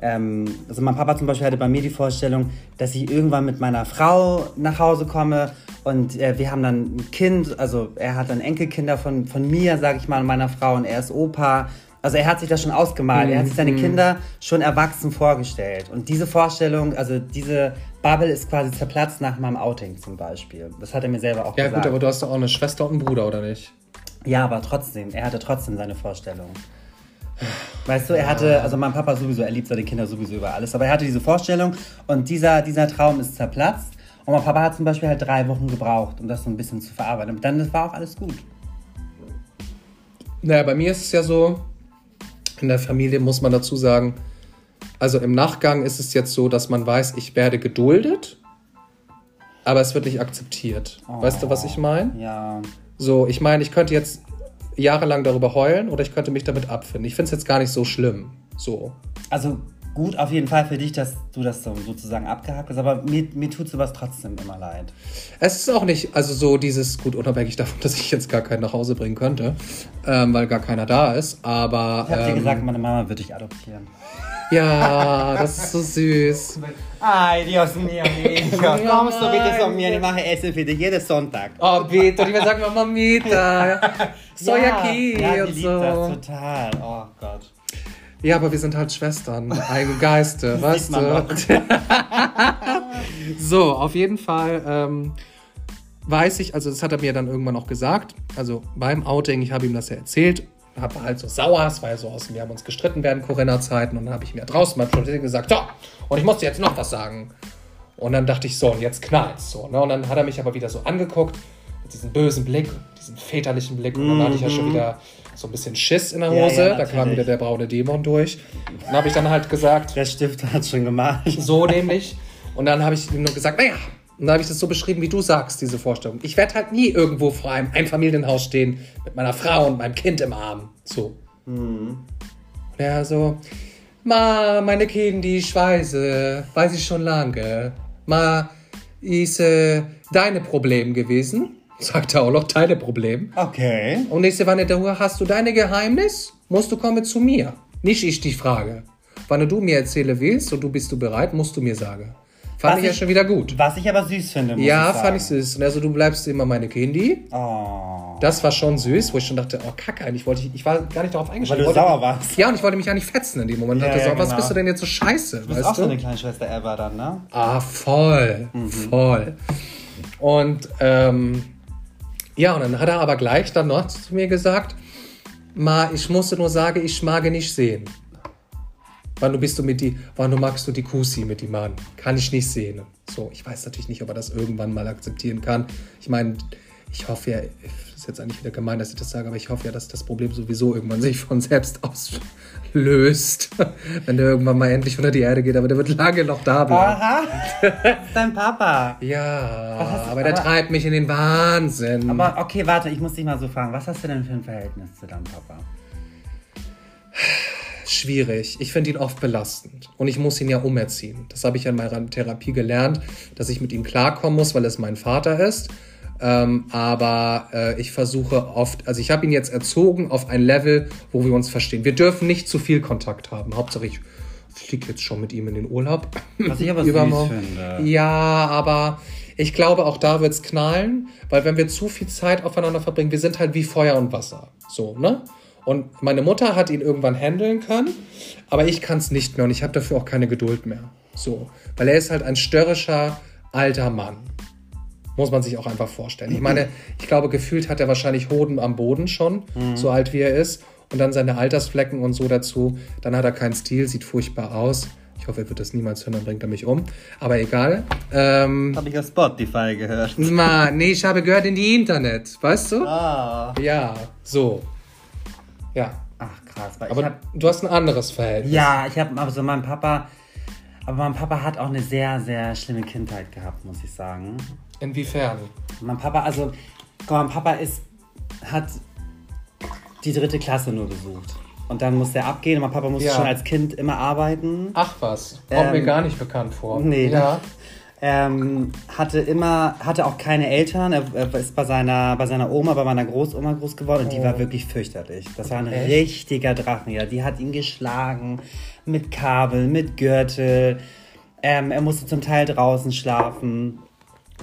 ähm, also mein Papa zum Beispiel hatte bei mir die Vorstellung, dass ich irgendwann mit meiner Frau nach Hause komme und äh, wir haben dann ein Kind, also er hat dann Enkelkinder von, von mir, sage ich mal, und meiner Frau und er ist Opa. Also er hat sich das schon ausgemalt, er hat sich seine Kinder schon erwachsen vorgestellt. Und diese Vorstellung, also diese Bubble ist quasi zerplatzt nach meinem Outing zum Beispiel. Das hat er mir selber auch Ja, gesagt. gut, aber du hast doch auch eine Schwester und einen Bruder, oder nicht? Ja, aber trotzdem, er hatte trotzdem seine Vorstellung. Weißt du, er hatte, also mein Papa sowieso, er liebt seine Kinder sowieso über alles, aber er hatte diese Vorstellung und dieser, dieser Traum ist zerplatzt. Und mein Papa hat zum Beispiel halt drei Wochen gebraucht, um das so ein bisschen zu verarbeiten. Und dann war auch alles gut. Naja, bei mir ist es ja so, in der Familie muss man dazu sagen, also im Nachgang ist es jetzt so, dass man weiß, ich werde geduldet, aber es wird nicht akzeptiert. Weißt du, was ich meine? Ja. So, ich meine, ich könnte jetzt jahrelang darüber heulen oder ich könnte mich damit abfinden. Ich finde es jetzt gar nicht so schlimm. So. Also gut auf jeden Fall für dich, dass du das so sozusagen abgehakt hast, aber mir, mir tut sowas trotzdem immer leid. Es ist auch nicht, also so dieses, gut, unabhängig davon, dass ich jetzt gar keinen nach Hause bringen könnte, ähm, weil gar keiner da ist, aber. Ich hab dir ähm, gesagt, meine Mama wird dich adoptieren. Ja, das ist so süß. Ay, Dios mío, mi hijo. Kommst du bitte zu mir? Ich mache Essen für dich jeden Sonntag. Oh, bitte, die mir sagen, Mamita. Soy aquí ja, und die liebt das so. total. Oh Gott. Ja, aber wir sind halt Schwestern, eigene Geiste, weißt du? so, auf jeden Fall ähm, weiß ich, also das hat er mir dann irgendwann auch gesagt, also beim Outing, ich habe ihm das ja erzählt, habe halt so sauer, es war ja so aus, wir haben uns gestritten während Corinna-Zeiten und dann habe ich mir draußen mal schon gesagt, so, und ich musste jetzt noch was sagen. Und dann dachte ich so, und jetzt knallt's so. Ne? Und dann hat er mich aber wieder so angeguckt, mit diesem bösen Blick, diesen väterlichen Blick. Und dann hatte ich ja schon wieder so ein bisschen Schiss in der Mhm. Ja, Hose. ja, da kam wieder der braune Dämon durch. Dann habe ich dann halt gesagt, Der Stift hat schon gemalt. so nämlich. Und dann habe ich ihm nur gesagt, naja, und dann habe ich das so beschrieben, wie du sagst, diese Vorstellung. Ich werde halt nie irgendwo vor einem Einfamilienhaus stehen mit meiner Frau und meinem Kind im Arm. So. Und er so, ma, meine Kinder, die Schweiße, weiß ich schon lange. Ma, ist äh, deine Problem gewesen. Sagt er auch noch, deine Problem. Okay. Und ich sage, wann du hast du deine Geheimnis, musst du kommen zu mir. Nicht ich dich frage. Wann du mir erzählen willst und du bist du bereit, musst du mir sagen. Fand Was ich ja ich- schon wieder gut. Was ich aber süß finde, muss Ja, ich sagen. fand ich süß. Und also du bleibst immer meine Kindi. Oh. Das war schon süß, wo ich schon dachte, oh Kacke, eigentlich wollte ich, ich war gar nicht darauf Weil eingestellt. du Ich wollte- sauer warst. Ja, und ich wollte mich ja nicht fetzen in dem Moment. Ja, dachte so, ja, was genau. bist du denn jetzt so scheiße, Du bist auch so du? eine kleine Schwester Eva dann, ne? Ah, voll, Mhm. voll. Und ähm, ja, und dann hat er aber gleich dann noch zu mir gesagt, Ma, ich musste nur sagen, ich mag nicht sehen. Wann du bist du mit die, wann du magst du die Kusi mit die Mann? Kann ich nicht sehen. So, ich weiß natürlich nicht, ob er das irgendwann mal akzeptieren kann. Ich meine, ich hoffe ja, das ist jetzt eigentlich wieder gemein, dass ich das sage, aber ich hoffe ja, dass das Problem sowieso irgendwann sich von selbst auslöst. Wenn der irgendwann mal endlich unter die Erde geht, aber der wird lange noch da bleiben. Aha. dein Papa. Ja, hast aber der aber- treibt mich in den Wahnsinn. Aber okay, warte, ich muss dich mal so fragen. Was hast du denn für ein Verhältnis zu deinem Papa? Schwierig. Ich finde ihn oft belastend. Und ich muss ihn ja umerziehen. Das habe ich ja in meiner Therapie gelernt, dass ich mit ihm klarkommen muss, weil es mein Vater ist. Ähm, aber äh, ich versuche oft, also ich habe ihn jetzt erzogen auf ein Level, wo wir uns verstehen. Wir dürfen nicht zu viel Kontakt haben. Hauptsache ich fliege jetzt schon mit ihm in den Urlaub. Was ich aber süß finde. Ja, aber ich glaube, auch da wird's knallen, weil wenn wir zu viel Zeit aufeinander verbringen, wir sind halt wie Feuer und Wasser. So, ne? Und meine Mutter hat ihn irgendwann handeln können, aber ich kann es nicht mehr und ich habe dafür auch keine Geduld mehr. So, weil er ist halt ein störrischer alter Mann. Muss man sich auch einfach vorstellen. Ich meine, ich glaube, gefühlt hat er wahrscheinlich Hoden am Boden schon, so alt wie er ist. Und dann seine Altersflecken und so dazu. Dann hat er keinen Stil, sieht furchtbar aus. Ich hoffe, er wird das niemals hören, dann bringt er mich um. Aber egal. Ähm, Habe ich auf Spotify gehört. Ma, nee, ich habe gehört in die Internet, weißt du? Ah. Ja, so. Ja. Ach krass, Aber hab, du hast ein anderes Verhältnis. ja, ich habe also mein Papa, aber mein Papa hat auch eine sehr, sehr schlimme Kindheit gehabt, muss ich sagen. Inwiefern? Mein Papa, also, mein Papa ist, hat die dritte Klasse nur besucht. Und dann musste er abgehen und mein Papa musste Ja. schon als Kind immer arbeiten. Ach was, kommt Ähm, mir gar nicht bekannt vor. Nee, Ja. Ähm, hatte immer, hatte auch keine Eltern. Er, ist bei seiner, bei seiner Oma, bei meiner Großoma groß geworden und die war wirklich fürchterlich. Das war ein Oh. Echt? richtiger Drachenjäger. Die hat ihn geschlagen mit Kabel, mit Gürtel. Ähm, er musste zum Teil draußen schlafen.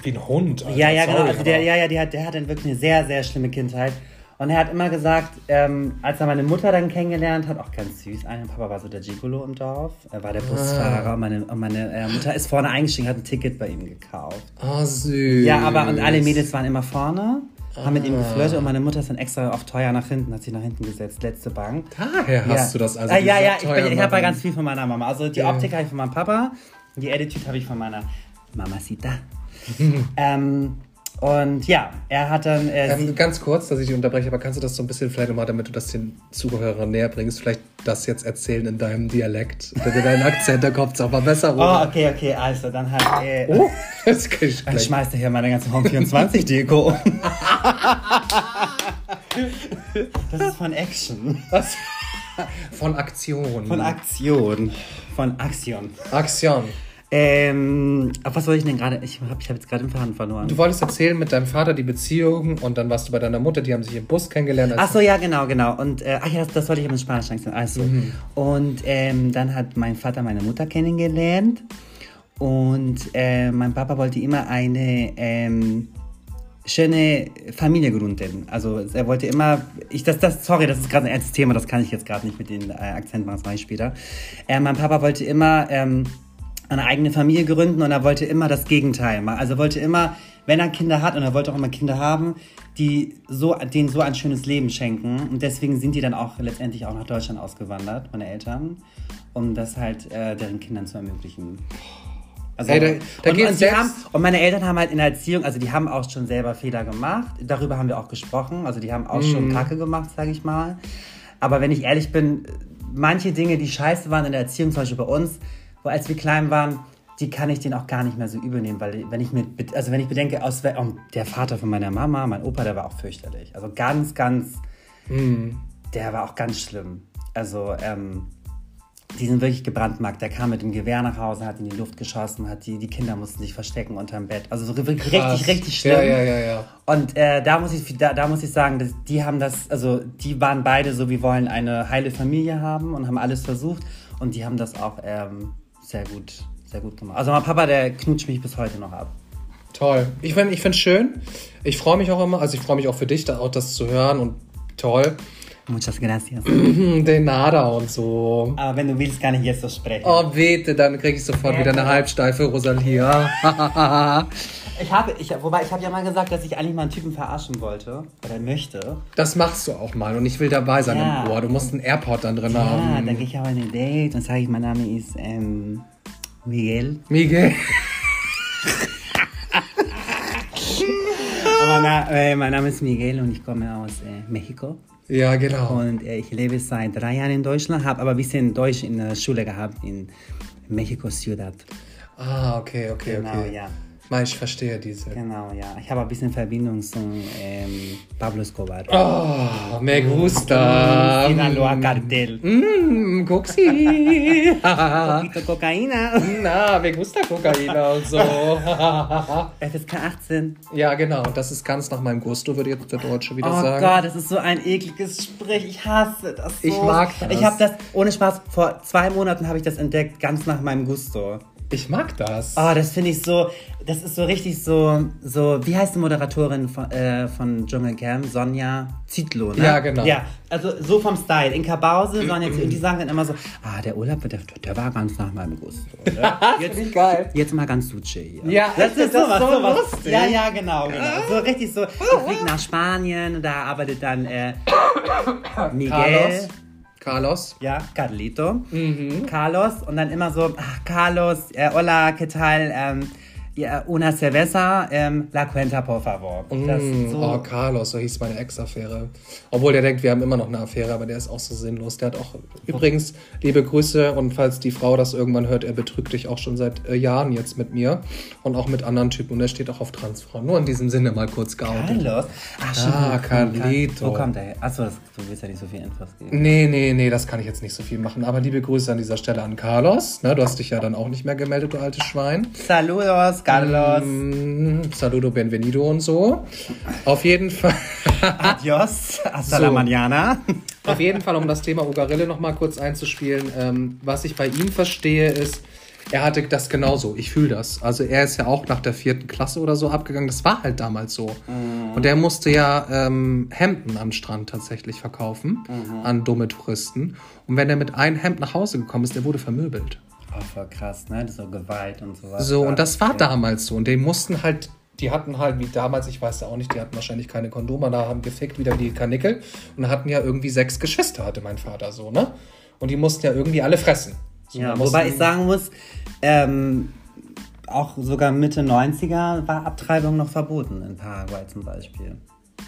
Wie ein Hund. Alter. Ja, ja, genau. Sorry, Also der, ja, ja, der hat, der hat dann wirklich eine sehr, sehr schlimme Kindheit. Und er hat immer gesagt, ähm, als er meine Mutter dann kennengelernt hat, auch ganz süß, ein Papa war so der Gigolo im Dorf, er war der Ah. Busfahrer und meine, und meine äh, Mutter ist vorne eingestiegen, hat ein Ticket bei ihm gekauft. Ah, süß. Ja, aber und alle Mädels waren immer vorne, haben mit Ah. ihm geflirtet und meine Mutter ist dann extra auf teuer nach hinten, hat sich nach hinten gesetzt, letzte Bank. Daher hast ja. du das also. Ah, ja, ja, ich, bin- ich habe ja ganz viel von meiner Mama. Also die Ja. Optik habe ich von meinem Papa, die Attitude habe ich von meiner Mamacita. ähm, und ja, er hat dann. Äh, Ähm, ganz kurz, dass ich dich unterbreche, aber kannst du das so ein bisschen vielleicht nochmal, damit du das den Zuhörern näher bringst, vielleicht das jetzt erzählen in deinem Dialekt? Denn dein Akzent, da kommt es auch mal besser oh, rüber. okay, okay, also dann halt. Äh, Oh, das kann ich Dann schmeißt er hier meine ganze Home 24 Deko um. Das ist von Action. Was? Von Aktion. Von Aktion. Von Aktion. Aktion. Ähm, auf was wollte ich denn gerade? Ich habe ich hab jetzt gerade den Faden verloren. Du wolltest erzählen mit deinem Vater die Beziehung und dann warst du bei deiner Mutter, die haben sich im Bus kennengelernt. Ach so, ja, genau, genau. Und, äh, ach ja, das, das wollte ich aber in Spanisch sagen. Also, Mhm. und ähm, dann hat mein Vater meine Mutter kennengelernt. Und äh, mein Papa wollte immer eine ähm, schöne Familie gründen. Also er wollte immer, ich das, das, sorry, das ist gerade ein ernstes Thema, das kann ich jetzt gerade nicht mit den äh, Akzent machen, das mache ich später. Äh, mein Papa wollte immer ähm, eine eigene Familie gründen und er wollte immer das Gegenteil machen. Also er wollte immer, wenn er Kinder hat und er wollte auch immer Kinder haben, die so, denen so ein schönes Leben schenken. Und deswegen sind die dann auch letztendlich auch nach Deutschland ausgewandert, meine Eltern, um das halt äh, deren Kindern zu ermöglichen. Also, Ey, da- da und, geht's und, haben, und meine Eltern haben halt in der Erziehung, also die haben auch schon selber Fehler gemacht. Darüber haben wir auch gesprochen. Also die haben auch Mhm. schon Kacke gemacht, sage ich mal. Aber wenn ich ehrlich bin, manche Dinge, die scheiße waren in der Erziehung, zum Beispiel bei uns, wo als wir klein waren, die kann ich denen auch gar nicht mehr so übel nehmen, weil wenn ich mir, also wenn ich bedenke, aus, oh, der Vater von meiner Mama, mein Opa, der war auch fürchterlich. Also ganz, ganz, Mhm. der war auch ganz schlimm. Also, ähm, die sind wirklich gebrandmarkt. Der kam mit dem Gewehr nach Hause, hat in die Luft geschossen, hat die, die Kinder mussten sich verstecken unterm Bett. Also so wirklich Krass. richtig, richtig schlimm. Ja, ja, ja, ja. Und äh, da, muss ich, da, da muss ich sagen, dass die haben das, also die waren beide so, wir wollen eine heile Familie haben und haben alles versucht. Und die haben das auch ähm, sehr gut, sehr gut gemacht. Also mein Papa, der knutscht mich bis heute noch ab. Toll. Ich finde ich es schön. Ich freue mich auch immer, also ich freue mich auch für dich, da auch das zu hören und toll. Muchas gracias. Den Nada und so. Aber wenn du willst, kann ich jetzt so sprechen. Oh, bitte, dann kriege ich sofort Ja, wieder eine halbsteife Rosalia. Ich habe, ich, wobei ich habe ja mal gesagt, dass ich eigentlich mal einen Typen verarschen wollte oder möchte. Das machst du auch mal und ich will dabei sein Ja. im Ohr. Du musst einen Airport dann drin Ja, haben. dann gehe ich auf ein Date und sage ich, mein Name ist ähm, Miguel. Miguel. Aber na, äh, mein Name ist Miguel und ich komme aus äh, Mexiko. Ja, genau. Und äh, ich lebe seit drei Jahren in Deutschland, habe aber ein bisschen Deutsch in der Schule gehabt in Mexico Ciudad. Ah, okay, okay, Genau, okay. ja. Mal, ich verstehe diese. Genau, ja. Ich habe ein bisschen Verbindung zu ähm, Pablo Escobar. Oh, me gusta. Sinaloa Cartel. Mm, Guxi. Poquito Cocaína. Na, me gusta Kokaina und so. FSK 18. ja, genau. Das ist ganz nach meinem Gusto, würde jetzt der Deutsche wieder Oh sagen. Gott, das ist so ein ekliges Sprech. Ich hasse das so. Ich mag das. Ich habe das, ohne Spaß, vor zwei Monaten habe ich das entdeckt, ganz nach meinem Gusto. Ich mag das. Oh, das finde ich so, das ist so richtig so, so, wie heißt die Moderatorin von, äh, von Dschungelcamp? Sonja Zietlow, ne? Ja, genau. Ja, also so vom Style. In Kabause, Sonja Zietlow, und die sagen dann immer so, ah, der Urlaub, der, der war ganz nach meinem Gusto. Ne? Jetzt, geil. Jetzt mal ganz Suche hier. Ja, das ist sowas, so sowas. lustig. Ja, ja, genau, genau. So richtig so, ich fliege nach Spanien, da arbeitet dann äh, Miguel. Carlos. Carlos. Ja, Carlito. Carlos und dann immer so, ah, Carlos, äh, hola, ¿qué tal? Ähm, ja, una cerveza, ähm, la cuenta, por favor. Mm, so, Oh, Carlos, so hieß meine Ex-Affäre. Obwohl der denkt, wir haben immer noch eine Affäre, aber der ist auch so sinnlos. Der hat auch, übrigens, liebe Grüße und falls die Frau das irgendwann hört, er betrügt dich auch schon seit äh, Jahren jetzt mit mir und auch mit anderen Typen und er steht auch auf Transfrauen. Nur in diesem Sinne mal kurz geoutet. Carlos? Ach, Ah, wo- Carlito. Wo kommt der her? Achso, das- du willst ja nicht so viel Infos geben. Nee, nee, nee, das kann ich jetzt nicht so viel machen. Aber liebe Grüße an dieser Stelle an Carlos. Ne, du hast dich ja dann auch nicht mehr gemeldet, du altes Schwein. Saludos, Carlos. Mm, saludo, benvenido und so. Auf jeden Fall. Adios. Hasta So. la mañana. Auf jeden Fall, um das Thema Ugarille noch mal kurz einzuspielen, ähm, was ich bei ihm verstehe, ist, er hatte das genauso. Ich fühle das. Also er ist ja auch nach der vierten Klasse oder so abgegangen. Das war halt damals so. Und er musste ja ähm, Hemden am Strand tatsächlich verkaufen an dumme Touristen. Und wenn er mit einem Hemd nach Hause gekommen ist, der wurde vermöbelt. Oh, voll krass, ne? So Gewalt und sowas. So, und das war Ja. damals so. Und die mussten halt, die hatten halt, wie damals, ich weiß ja auch nicht, die hatten wahrscheinlich keine Kondome, da haben gefickt wieder die Kanickel und hatten ja irgendwie sechs Geschwister, hatte mein Vater so, ne? Und die mussten ja irgendwie alle fressen. So, Ja, wobei ich sagen muss, ähm, auch sogar Mitte 90er war Abtreibung noch verboten in Paraguay zum Beispiel.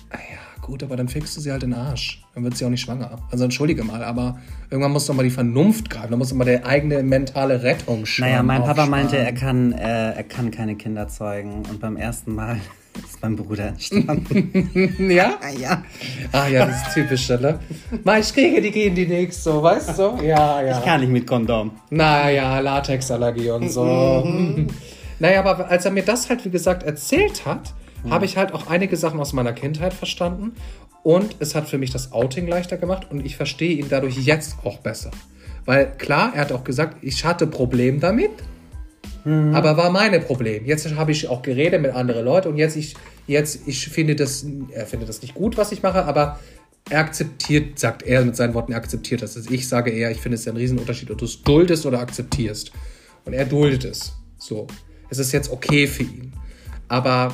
Ah ja, gut, aber dann fickst du sie halt in den Arsch. Dann wird sie auch nicht schwanger. Also entschuldige mal, aber irgendwann muss doch mal die Vernunft greifen. Da muss doch mal der eigene mentale Rettung schauen. Naja, mein Papa meinte, er kann, äh, er kann keine Kinder zeugen und beim ersten Mal ist mein Bruder entstanden. Ja? ah, ja. Ah ja, das ist typisch, ne? Mal, ich kriege die gehen die nix, so, weißt du? Ja, ja. Ich kann nicht mit Kondom. Naja, Latexallergie und so. naja, aber als er mir das halt, wie gesagt, erzählt hat, habe ich halt auch einige Sachen aus meiner Kindheit verstanden. Und es hat für mich das Outing leichter gemacht und ich verstehe ihn dadurch jetzt auch besser. Weil klar, er hat auch gesagt, ich hatte Problem damit, aber war meine Problem. Jetzt habe ich auch geredet mit anderen Leuten und jetzt ich, jetzt ich finde das, er findet das nicht gut, was ich mache, aber er akzeptiert, sagt er mit seinen Worten, er akzeptiert das. Also ich sage eher, ich finde es ja ein Riesenunterschied, ob du es duldest oder akzeptierst. Und er duldet es. So. Es ist jetzt okay für ihn. Aber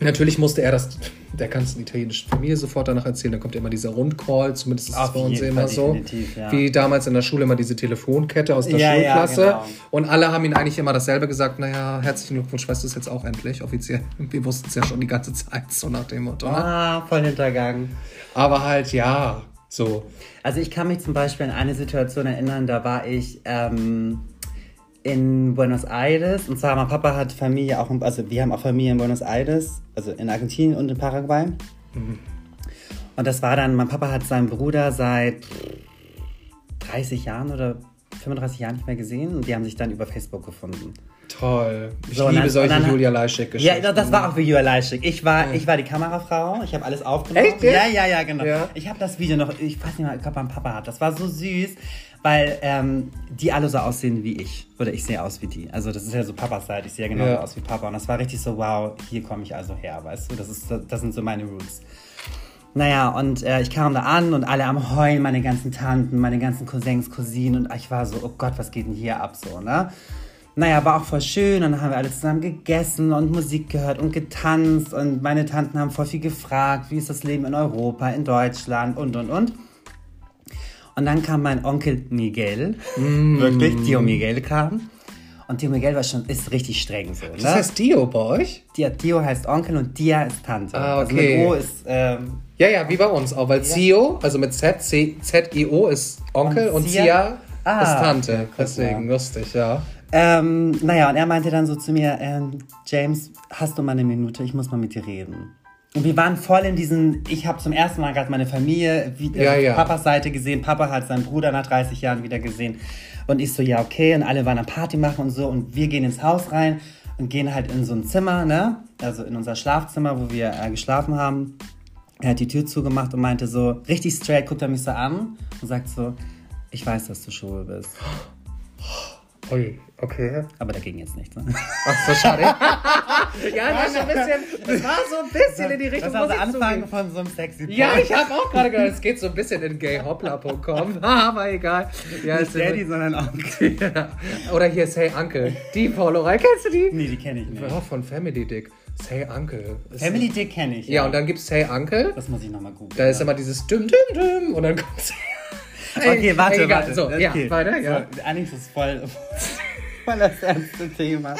natürlich musste er das der ganzen italienischen Familie sofort danach erzählen. Dann kommt ja immer dieser Rundcall, zumindest ist es bei uns immer so. ja. Wie damals in der Schule immer diese Telefonkette aus der Ja, ja, Schulklasse. genau. Und alle haben ihm eigentlich immer dasselbe gesagt, naja, herzlichen Glückwunsch, weißt du es jetzt auch endlich, offiziell. Wir wussten es ja schon die ganze Zeit, so nach dem Motto. Ne? Ah, voll hintergangen. Aber halt, ja, so. Also ich kann mich zum Beispiel an eine Situation erinnern, da war ich ähm, in Buenos Aires und zwar mein Papa hat Familie auch, in, also wir haben auch Familie in Buenos Aires, also in Argentinien und in Paraguay. Und das war dann, mein Papa hat seinen Bruder seit 30 Jahren oder 35 Jahren nicht mehr gesehen und die haben sich dann über Facebook gefunden. Toll. Ich So, liebe dann- solche dann- Julia Leischek-Geschichten. Ja, das war auch wie Julia Leischig. Ich war, ich war die Kamerafrau, ich habe alles aufgenommen. Echt, ja? Ja, ja, ja, genau. Ja. Ich habe das Video noch, ich weiß nicht mal, glaube, mein Papa hat. Das war so süß, weil ähm, die alle so aussehen wie ich. Oder ich sehe aus wie die. Also das ist ja so Papas Seite, ich sehe ja genau Ja. aus wie Papa. Und das war richtig so, wow, hier komme ich also her, weißt du? Das, ist, das sind so meine Roots. Naja, und äh, ich kam da an und alle am Heulen, meine ganzen Tanten, meine ganzen Cousins, Cousinen. Und ich war so, oh Gott, was geht denn hier ab so, ne? Naja, war auch voll schön und dann haben wir alle zusammen gegessen und Musik gehört und getanzt und meine Tanten haben voll viel gefragt, wie ist das Leben in Europa, in Deutschland und und und. Und dann kam mein Onkel Miguel, wirklich, Tio Miguel kam. Und Tio Miguel war schon, ist richtig streng so, ne? Das heißt Dio bei euch? Dia, Tio heißt Onkel und Dia ist Tante. Ah, Also okay. mit O ist, ähm, Ja, ja, wie bei uns auch, weil Zio, also mit Z, C, Z-I-O ist Onkel Und und Zia? Zia Ah, ist Tante. okay, Deswegen mal. lustig, ja. Ähm, naja, und er meinte dann so zu mir, ähm, James, hast du mal eine Minute? Ich muss mal mit dir reden. Und wir waren voll in diesen, ich habe zum ersten Mal gerade meine Familie, wie, Ja, äh, ja. Papas Seite gesehen. Papa hat seinen Bruder nach 30 Jahren wieder gesehen. Und ich so, ja, okay. Und alle waren am Party machen und so. Und wir gehen ins Haus rein und gehen halt in so ein Zimmer, ne? Also in unser Schlafzimmer, wo wir äh, geschlafen haben. Er hat die Tür zugemacht und meinte so, richtig straight, guckt er mich so an und sagt so, ich weiß, dass du schwul bist. Ui, okay. Aber da ging jetzt nichts, ne? Ach so, schade. ja, das, ist ein bisschen, das war so ein bisschen in die Richtung, Das war der Anfang zugeben. von so einem sexy Ja, ich habe auch gerade gehört, es geht so ein bisschen in gayhoppler.com, aber egal. Ja, Nicht Daddy, sondern Onkel. ja. Oder hier Say Uncle. Die Paulorei, kennst du die? Nee, die kenne ich nicht. Ja, von Family Dick. Say Uncle. Ist- Family Dick kenne ich. Ja, und dann gibt's Say Uncle. Das muss ich nochmal googeln. Da ist immer dieses Düm, Düm, Düm und dann kommt's. Okay, warte, Egal, warte. So, ja, okay. weiter, ja. So, eigentlich ist es voll, voll das ernste Thema.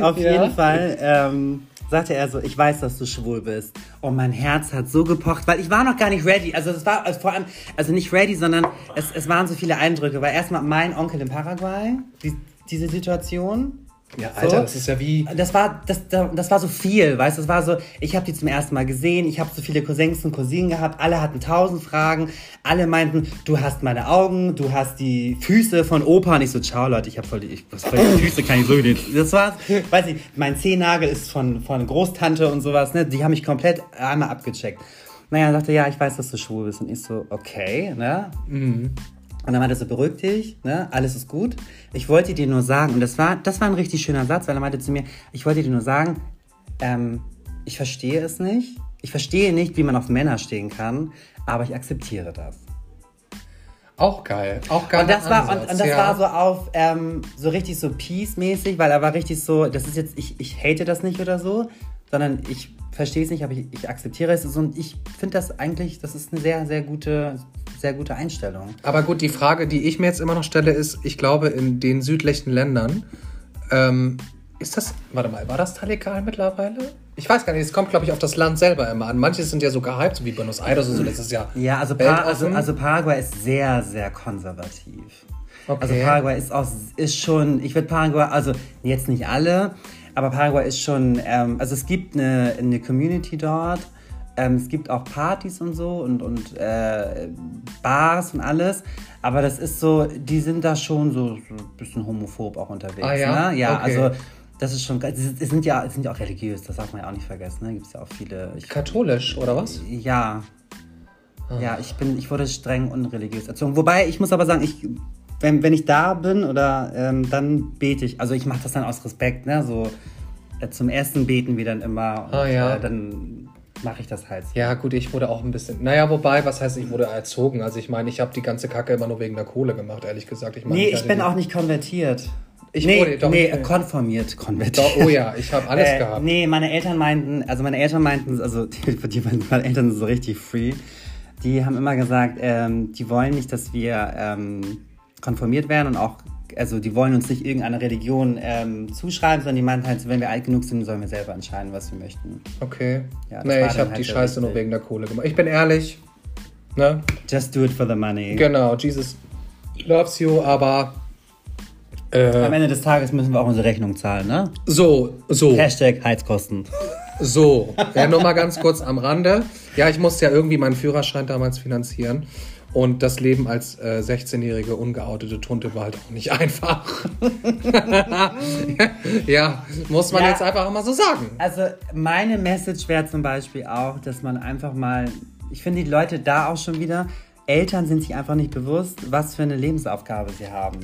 Auf Ja. jeden Fall ähm, sagte er so, ich weiß, dass du schwul bist. Und mein Herz hat so gepocht, weil ich war noch gar nicht ready. Also es war also vor allem, also nicht ready, sondern es, es waren so viele Eindrücke. Weil erstmal mein Onkel in Paraguay, die, diese Situation. Ja, Alter, So. das ist ja wie. Das war, das, das war so viel, weißt du, das war so, ich habe die zum ersten Mal gesehen, ich habe so viele Cousins und Cousinen gehabt, alle hatten tausend Fragen, alle meinten, du hast meine Augen, du hast die Füße von Opa und ich so, ciao Leute, ich habe voll die, ich, was voll die Füße kann ich so nicht. Das war, weiß ich, mein Zehennagel ist von, von Großtante und sowas, ne, die haben mich komplett einmal abgecheckt. Naja, er sagte, ja, ich weiß, dass du schwul bist und ich so, okay, ne, und dann meinte er so, beruhig dich, ne? alles ist gut. Ich wollte dir nur sagen, und das war, das war ein richtig schöner Satz, weil er meinte zu mir, ich wollte dir nur sagen, ähm, ich verstehe es nicht. Ich verstehe nicht, wie man auf Männer stehen kann, aber ich akzeptiere das. Auch geil. Auch geil. Und das war, und, und das war so auf, ähm, so richtig so Peace-mäßig, weil er war richtig so, das ist jetzt, ich, ich hate das nicht oder so, sondern ich verstehe es nicht, aber ich, ich akzeptiere es. Und ich finde das eigentlich, das ist eine sehr, sehr gute, sehr gute Einstellung. Aber gut, die Frage, die ich mir jetzt immer noch stelle, ist, ich glaube, in den südlichen Ländern, ähm, ist das, warte mal, war das da legal mittlerweile? Ich weiß gar nicht, es kommt, glaube ich, auf das Land selber immer an. Manche sind ja so gehypt, so wie Buenos Aires und so, das ist ja. Ja, also, pa also, also Paraguay ist sehr, sehr konservativ. Okay. Also Paraguay ist auch, ist schon, ich würde Paraguay, also jetzt nicht alle, aber Paraguay ist schon, ähm, also es gibt eine, eine Community dort, ähm, es gibt auch Partys und so und, und äh, Bars und alles, aber das ist so, die sind da schon so, so ein bisschen homophob auch unterwegs. Ah, ja? Ne? Ja, Okay. also das ist schon, es sind- es sind ja, sind ja auch religiös, das darf man ja auch nicht vergessen, ne? Gibt es ja auch viele. Ich, Katholisch, oder was? ja. Ah. Ja, ich bin, ich wurde streng unreligiös erzogen. Wobei, ich muss aber sagen, ich, wenn, wenn ich da bin oder ähm, dann bete ich. Also ich mache das dann aus Respekt, ne? So äh, zum ersten beten wir dann immer. Und, Ah, ja. Äh, dann mache ich das halt. Ja, gut, ich wurde auch ein bisschen. Naja, wobei, was heißt, ich wurde erzogen? Also, ich meine, ich habe die ganze Kacke immer nur wegen der Kohle gemacht, ehrlich gesagt. Ich meine, Nee, ich hatte bin auch nicht konvertiert. Ich nee, wurde- doch, nee, ich bin- konformiert, konvertiert. Oh ja, ich habe alles äh, gehabt. Nee, meine Eltern meinten, also meine Eltern meinten, also die, die, meine Eltern sind so richtig free. Die haben immer gesagt, ähm, die wollen nicht, dass wir ähm, konformiert werden und auch, also die wollen uns nicht irgendeine Religion ähm, zuschreiben, sondern die meinten halt, wenn wir alt genug sind, sollen wir selber entscheiden, was wir möchten. Okay. Ja, nee, ich habe halt die Scheiße nur wichtig. wegen der Kohle gemacht. Ich bin ehrlich. Ne? Just do it for the money. Genau, Jesus loves you, aber. Am Äh, Ende des Tages müssen wir auch unsere Rechnung zahlen, ne? so, so, Hashtag Heizkosten. so. Ja, nur mal ganz kurz am Rande. Ja, ich musste ja irgendwie meinen Führerschein damals finanzieren. Und das Leben als äh, 16-jährige ungeoutete Tunte war halt auch nicht einfach. ja, muss man Ja. jetzt einfach mal so sagen. Also meine Message wäre zum Beispiel auch, dass man einfach mal, ich finde die Leute da auch schon wieder, Eltern sind sich einfach nicht bewusst, was für eine Lebensaufgabe sie haben,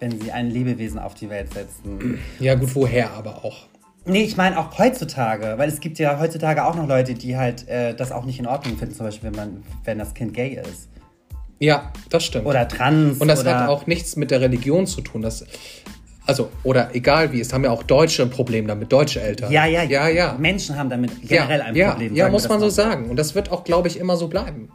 wenn sie ein Lebewesen auf die Welt setzen. Ja, gut, woher aber auch? Nee, ich meine auch heutzutage, weil es gibt ja heutzutage auch noch Leute, die halt äh, das auch nicht in Ordnung finden, zum Beispiel, wenn, man, wenn das Kind gay ist. Ja, das stimmt. Oder trans. Und das oder hat auch nichts mit der Religion zu tun. Das, also, oder egal wie, es haben ja auch Deutsche ein Problem damit, deutsche Eltern. Ja, ja, ja. ja. Menschen haben damit generell ja, ein ja, Problem. Ja, wir muss man so mal. sagen. Und das wird auch, glaube ich, immer so bleiben.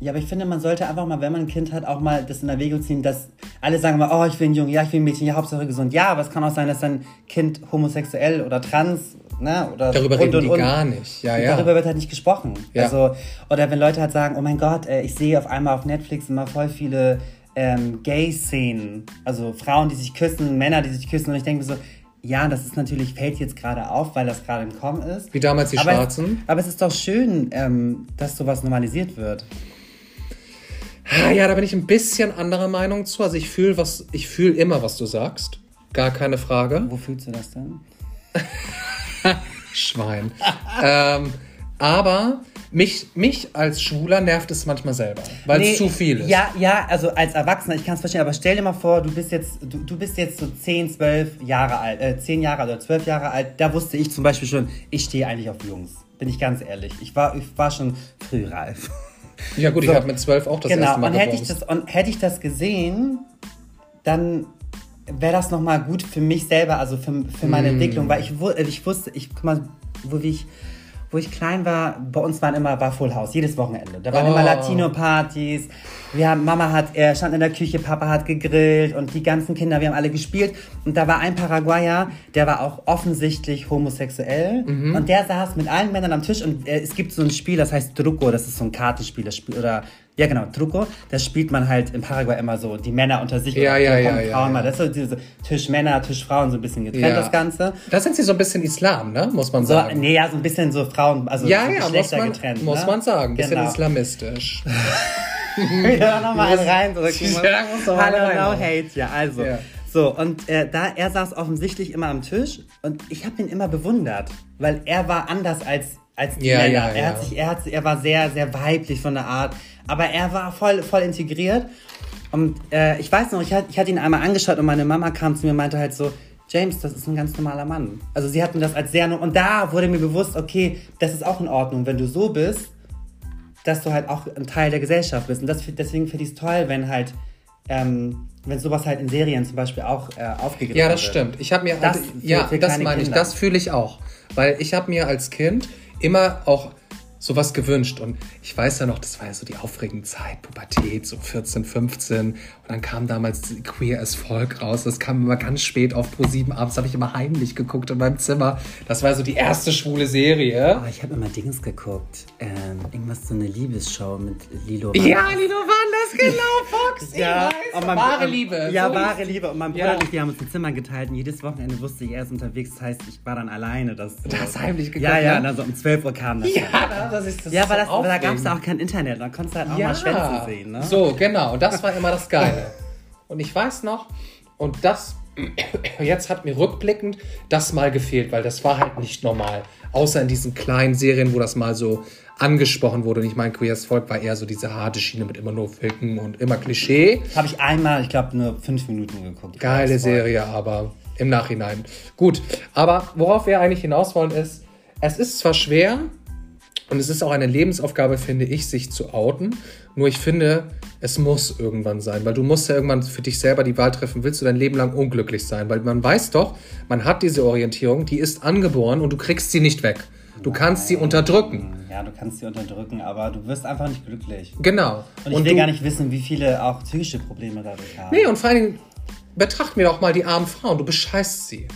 Ja, aber ich finde, man sollte einfach mal, wenn man ein Kind hat, auch mal das in Erwägung ziehen, dass alle sagen mal, oh, ich will einen Jungen, ja, ich will ein Mädchen, ja, Hauptsache gesund. Ja, aber es kann auch sein, dass dein Kind homosexuell oder trans, ne, oder Darüber und, reden und, die und. gar nicht. Ja, ja. Darüber wird halt nicht gesprochen. Ja. Also, oder wenn Leute halt sagen, oh mein Gott, äh, ich sehe auf einmal auf Netflix immer voll viele ähm, Gay-Szenen. Also Frauen, die sich küssen, Männer, die sich küssen. Und ich denke mir so, ja, das ist natürlich, fällt jetzt gerade auf, weil das gerade im Kommen ist. Wie damals die aber Schwarzen. Es, aber es ist doch schön, ähm, dass sowas normalisiert wird. Ah, Ja, da bin ich ein bisschen anderer Meinung zu. Also ich fühle was, ich fühle immer, was du sagst. Gar keine Frage. Wo fühlst du das denn? Schwein. ähm, aber mich, mich als Schwuler nervt es manchmal selber, weil es zu viel ist. Ja, ja, also als Erwachsener, ich kann es verstehen, aber stell dir mal vor, du bist jetzt, du, du bist jetzt so 10, 12 Jahre alt, äh, 10 Jahre oder 12 Jahre alt. Da wusste ich zum Beispiel schon, ich stehe eigentlich auf Jungs. Bin ich ganz ehrlich. Ich war, ich war schon früh reif. Ja gut, So. ich habe mit zwölf auch das genau, erste Mal und hätte ich, das, und hätte ich das gesehen, dann wäre das nochmal gut für mich selber, also für, für meine Mm. Entwicklung, weil ich, wu- ich wusste, ich guck mal, wo ich, wo ich klein war, bei uns waren immer war Full House, jedes Wochenende. Da waren Oh. immer Latino-Partys. Wir haben, Mama hat, er stand in der Küche, Papa hat gegrillt und die ganzen Kinder, wir haben alle gespielt. Und da war ein Paraguayer, der war auch offensichtlich homosexuell. Mhm. Und der saß mit allen Männern am Tisch und äh, es gibt so ein Spiel, das heißt Truco, das ist so ein Kartenspiel, das Spiel, oder, ja genau, Truco, das spielt man halt in Paraguay immer so, die Männer unter sich. Ja, ja, so ja, ja, Frauen ja. mal, das ist so diese Tisch Männer, Tisch Frauen, so ein bisschen getrennt, Ja. das Ganze. Da sind sie so ein bisschen Islam, ne? Muss man So, sagen. nee, ja, so ein bisschen so Frauen, also ja, so ja, muss Geschlechter man, getrennt. muss ne? man sagen. Bisschen Genau. islamistisch. Wieder nochmal einen reindrücken. Ja, muss Hallo, no reinhauen. hate, ja, also. Ja. So, und äh, da, er saß offensichtlich immer am Tisch und ich habe ihn immer bewundert, weil er war anders als, als die Ja, Männer. ja, er, ja. Hat sich, er, hat, er war sehr, sehr weiblich von der Art, aber er war voll, voll integriert. Und äh, ich weiß noch, ich, hat, ich hatte ihn einmal angeschaut und meine Mama kam zu mir und meinte halt so, James, das ist ein ganz normaler Mann. Also sie hatten das als sehr... no- Und da wurde mir bewusst, okay, das ist auch in Ordnung, wenn du so bist, dass du halt auch ein Teil der Gesellschaft bist. Und das, deswegen finde ich es toll, wenn halt, ähm, wenn sowas halt in Serien zum Beispiel auch äh, aufgegriffen Ja, das wird. stimmt. Ich habe mir, Das also, für- ja, für das meine ich, das fühle ich auch. Weil ich habe mir als Kind immer auch sowas gewünscht. Und ich weiß ja noch, das war ja so die aufregende Zeit, Pubertät, so 14, 15. Und dann kam damals Queer as Folk raus. Das kam immer ganz spät auf Pro 7 abends, habe ich immer heimlich geguckt in meinem Zimmer. Das war so die erste schwule Serie. Aber ich habe immer Dings geguckt. Ähm, irgendwas so eine Liebesshow mit Lilo. Ja, Lilo waren das genau, Fox. Ja, ich weiß. mein- wahre Liebe. Ja, So wahre Liebe. Und mein Bruder Ja. und ich, wir haben uns ein Zimmer geteilt und jedes Wochenende wusste ich, er ist unterwegs. Das heißt, ich war dann alleine. Das so. Du hast heimlich geguckt, Ja, ja, und dann so um 12 Uhr kam das. Ja, das ist das Ja, so das, da gab es auch kein Internet. Da konntest du halt auch mal Schwänze sehen. Ne? So, genau. Und das war immer das Geile. Und ich weiß noch, und das, jetzt hat mir rückblickend das mal gefehlt, weil das war halt nicht normal. Außer in diesen kleinen Serien, wo das mal so angesprochen wurde. Und ich meine, Queers Volk war eher so diese harte Schiene mit immer nur Filken und immer Klischee. Habe ich einmal, ich glaube, nur fünf Minuten geguckt. Geile Serie, aber im Nachhinein. Gut, aber worauf wir eigentlich hinaus wollen ist, es ist zwar schwer und es ist auch eine Lebensaufgabe, finde ich, sich zu outen. Nur ich finde, es muss irgendwann sein, weil du musst ja irgendwann für dich selber die Wahl treffen, willst du dein Leben lang unglücklich sein? Weil man weiß doch, man hat diese Orientierung, die ist angeboren und du kriegst sie nicht weg. Du kannst sie unterdrücken. Ja, du kannst sie unterdrücken, aber du wirst einfach nicht glücklich. Genau. Und ich will du, gar nicht wissen, wie viele auch psychische Probleme dadurch haben. Nee, und vor allen Dingen, betrachten wir doch mal die armen Frauen. Du bescheißt sie.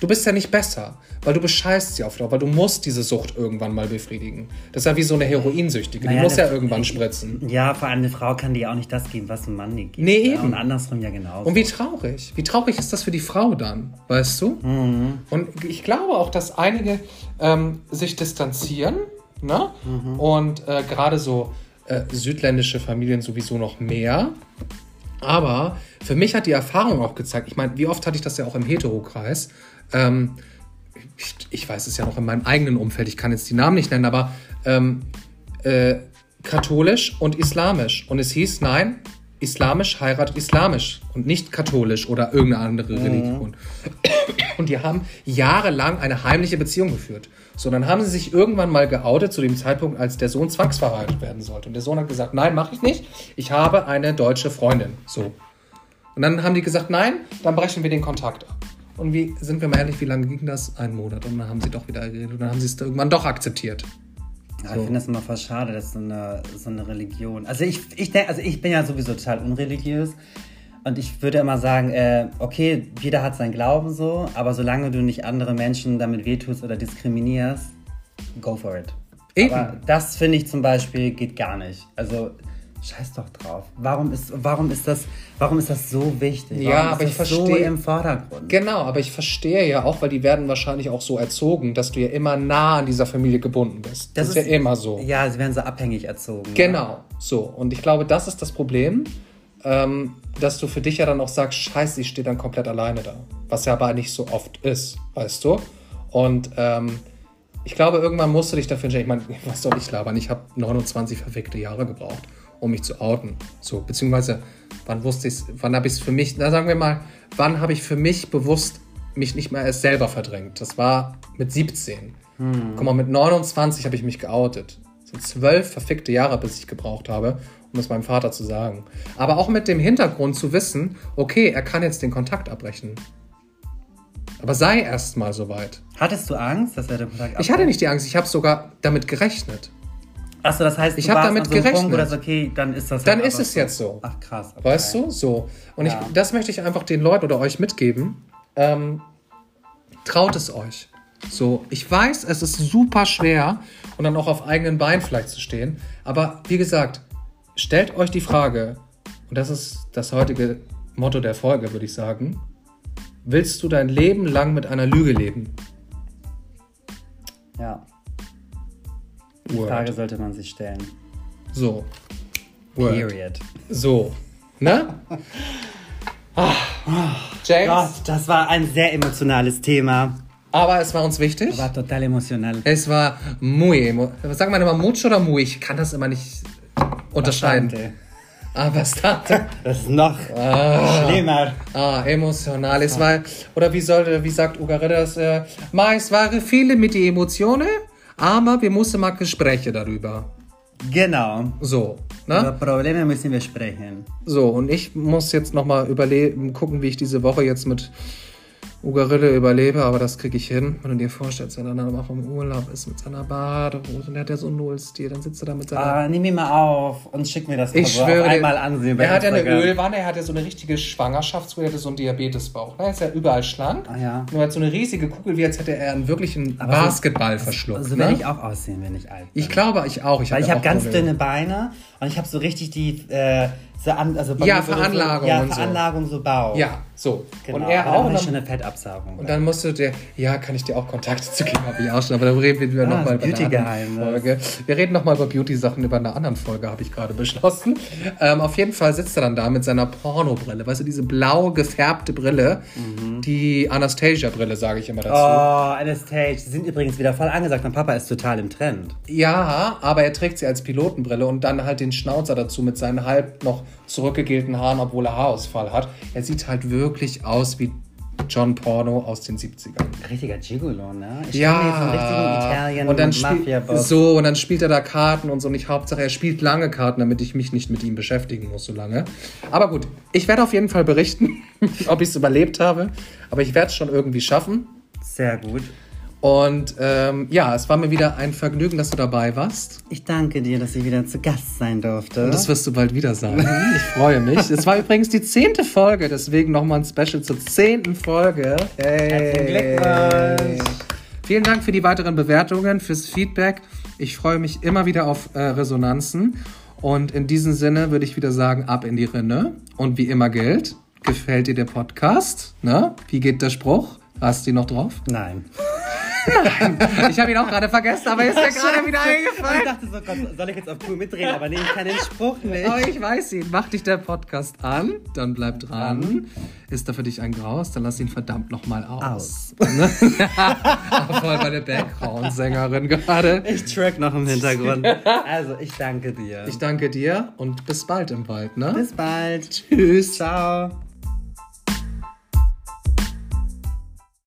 Du bist ja nicht besser, weil du bescheißt sie auf Dauer, weil du musst diese Sucht irgendwann mal befriedigen. Das ist ja wie so eine Heroinsüchtige. Die Naja, muss ja irgendwann spritzen. Ja, vor allem eine Frau kann dir auch nicht das geben, was ein Mann dir gibt. Nee, ja, eben. Und andersrum ja genauso. Und wie traurig. Wie traurig ist das für die Frau dann, weißt du? Mhm. Und ich glaube auch, dass einige ähm, sich distanzieren Ne? Und äh, gerade so äh, südländische Familien sowieso noch mehr. Aber für mich hat die Erfahrung auch gezeigt, ich meine, wie oft hatte ich das ja auch im Heterokreis? Ähm, ich, ich weiß es ja noch in meinem eigenen Umfeld, ich kann jetzt die Namen nicht nennen, aber ähm, äh, katholisch und islamisch. Und es hieß, nein, islamisch heiratet islamisch und nicht katholisch oder irgendeine andere Religion. Und die haben jahrelang eine heimliche Beziehung geführt. So, dann haben sie sich irgendwann mal geoutet zu dem Zeitpunkt, als der Sohn zwangsverheiratet werden sollte. Und der Sohn hat gesagt, nein, mache ich nicht. Ich habe eine deutsche Freundin. So. Und dann haben die gesagt, nein, dann brechen wir den Kontakt ab. Und wie, sind wir mal ehrlich, wie lange ging das? Ein Monat. Und dann haben sie doch wieder geredet. Und dann haben sie es irgendwann doch akzeptiert. Ja, Ich finde das immer voll schade, dass so eine, so eine Religion. Also ich, ich denke, also ich bin ja sowieso total unreligiös. Und ich würde immer sagen, äh, okay, jeder hat seinen Glauben so, aber solange du nicht andere Menschen damit wehtust oder diskriminierst, go for it. Eben. Aber das finde ich zum Beispiel geht gar nicht. Also scheiß doch drauf. Warum ist, warum ist das, warum ist das so wichtig? Ja, warum aber ist ich das so verstehe- im Vordergrund. Genau, aber ich verstehe ja auch, weil die werden wahrscheinlich auch so erzogen, dass du ja immer nah an dieser Familie gebunden bist. Das, ist, ja immer so. Ja, sie werden so abhängig erzogen. Genau, so. Und ich glaube, das ist das Problem, ähm, dass du für dich ja dann auch sagst, scheiße, ich stehe dann komplett alleine da. Was ja aber nicht so oft ist, weißt du? Und ähm, ich glaube, irgendwann musst du dich dafür entscheiden. Ich meine, was soll ich labern? Ich habe 29 verfickte Jahre gebraucht, um mich zu outen. So, beziehungsweise, wann wusste ich wann habe ich es für mich, na sagen wir mal, wann habe ich für mich bewusst mich nicht mehr erst selber verdrängt? Das war mit 17. Guck mal, mit 29 habe ich mich geoutet. Sind zwölf verfickte Jahre, bis ich gebraucht habe, um es meinem Vater zu sagen. Aber auch mit dem Hintergrund zu wissen, okay, er kann jetzt den Kontakt abbrechen. Aber sei erst mal soweit. Hattest du Angst, dass er den Kontakt Ich hatte nicht die Angst, ich habe sogar damit gerechnet. Achso, das heißt, Ich du hab warst damit so Punkt, gerechnet. wo das okay, dann ist das Dann halt ist es jetzt so. Ach krass. Okay. Weißt du? So. Und Ja. ich, das möchte ich einfach den Leuten oder euch mitgeben. Ähm, traut es euch. So, ich weiß, es ist super schwer und dann auch auf eigenen Beinen vielleicht zu stehen. Aber wie gesagt, stellt euch die Frage, und das ist das heutige Motto der Folge, würde ich sagen. Willst du dein Leben lang mit einer Lüge leben? Ja, die Word. Frage sollte man sich stellen. So. Word. Period. So. Ne? Ah. James, Gott, das war ein sehr emotionales Thema. aber es war uns wichtig. War total emotional. Es war muy emo Sagt man immer mucho oder muy? Ich kann das immer nicht unterscheiden. Bastante. Ah, bastante. Das ist noch schlimmer. Ah, emotional. Es war, oder wie sollte, wie sagt Ugareda das? Äh, ma, es waren viele mit die Emotionen, aber wir mussten mal Gespräche darüber. Genau. So, Über ne? Probleme müssen wir sprechen. So, und ich muss jetzt nochmal überleben, gucken, wie ich diese Woche jetzt mit Ugarille überlebe, aber das kriege ich hin. Wenn du dir vorstellst, wenn er dann auch im Urlaub ist mit seiner Badehose und der hat ja so einen Nullstil, dann sitzt er da mit seiner Ah, nimm ihn mal auf und schick mir das Ich Cover schwöre dir, einmal ansehen. Er hat ja eine. Ölwanne, er hat ja so eine richtige Schwangerschaftsruhe, er hatte so einen Diabetesbauch. Er ist ja überall schlank. Ah, ja. Nur hat so eine riesige Kugel, wie als hätte er einen wirklichen Aber so- Basketball verschluckt. So ne? werde ich auch aussehen, wenn ich alt bin. ich glaube, ich auch. Ich Weil ich habe ganz Probleme. dünne Beine und ich habe so richtig die äh, so an, also Ja, Veranlagung so, ja, und so. Veranlagung so Bauch. Ja, so. genau. Und er auch. Dann Und schon dann, eine Fettabsaugung. und dann musste der, ja, kann ich dir auch Kontakte zu geben, habe ich auch schon, aber da reden wir Ah, nochmal über Beauty-Geheimnis. Folge. Wir reden nochmal über Beauty-Sachen über eine anderen Folge, habe ich gerade beschlossen. Ähm, auf jeden Fall sitzt er dann da mit seiner Pornobrille, weißt du, diese blau gefärbte Brille, die Anastasia-Brille, sage ich immer dazu. Oh, Anastasia. Die sind übrigens wieder voll angesagt. Mein Papa ist total im Trend. Ja, aber er trägt sie als Pilotenbrille und dann halt den Schnauzer dazu mit seinen halb noch zurückgegelten Haaren, obwohl er Haarausfall hat. Er sieht halt wirklich aus wie John Porno aus den 70ern. Richtiger Gigolo, ne? Ich ja. Italien und dann spielt so und dann spielt er da Karten und so nicht Hauptsache er spielt lange Karten, damit ich mich nicht mit ihm beschäftigen muss so lange. Aber gut, ich werde auf jeden Fall berichten, ob ich es überlebt habe, aber ich werde es schon irgendwie schaffen. Sehr gut. Und ähm, ja, es war mir wieder ein Vergnügen, dass du dabei warst. Ich danke dir, dass ich wieder zu Gast sein durfte. Das wirst du bald wieder sagen. Ich freue mich. Es war übrigens die zehnte Folge, deswegen nochmal ein Special zur zehnten Folge. Herzlichen Hey. Glückwunsch. Vielen Dank für die weiteren Bewertungen, fürs Feedback. Ich freue mich immer wieder auf äh, Resonanzen. Und in diesem Sinne würde ich wieder sagen, ab in die Rinne. Und wie immer gilt, gefällt dir der Podcast? Ne? Wie geht der Spruch? Hast du ihn noch drauf? Nein. Ich habe ihn auch gerade vergessen, aber ist mir gerade wieder Ich eingefallen. dachte so, Gott, soll ich jetzt auf Tour mitreden? Aber nee, ich kann den Spruch nicht. Aber ich weiß ihn. Mach dich der Podcast an, dann bleib dran. Ist da für dich ein Graus, dann lass ihn verdammt nochmal aus. Ne? Aber voll bei der Background-Sängerin gerade. Ich track noch im Hintergrund. Also, ich danke dir. Ich danke dir und bis bald im Wald, ne? Bis bald. Tschüss. Ciao.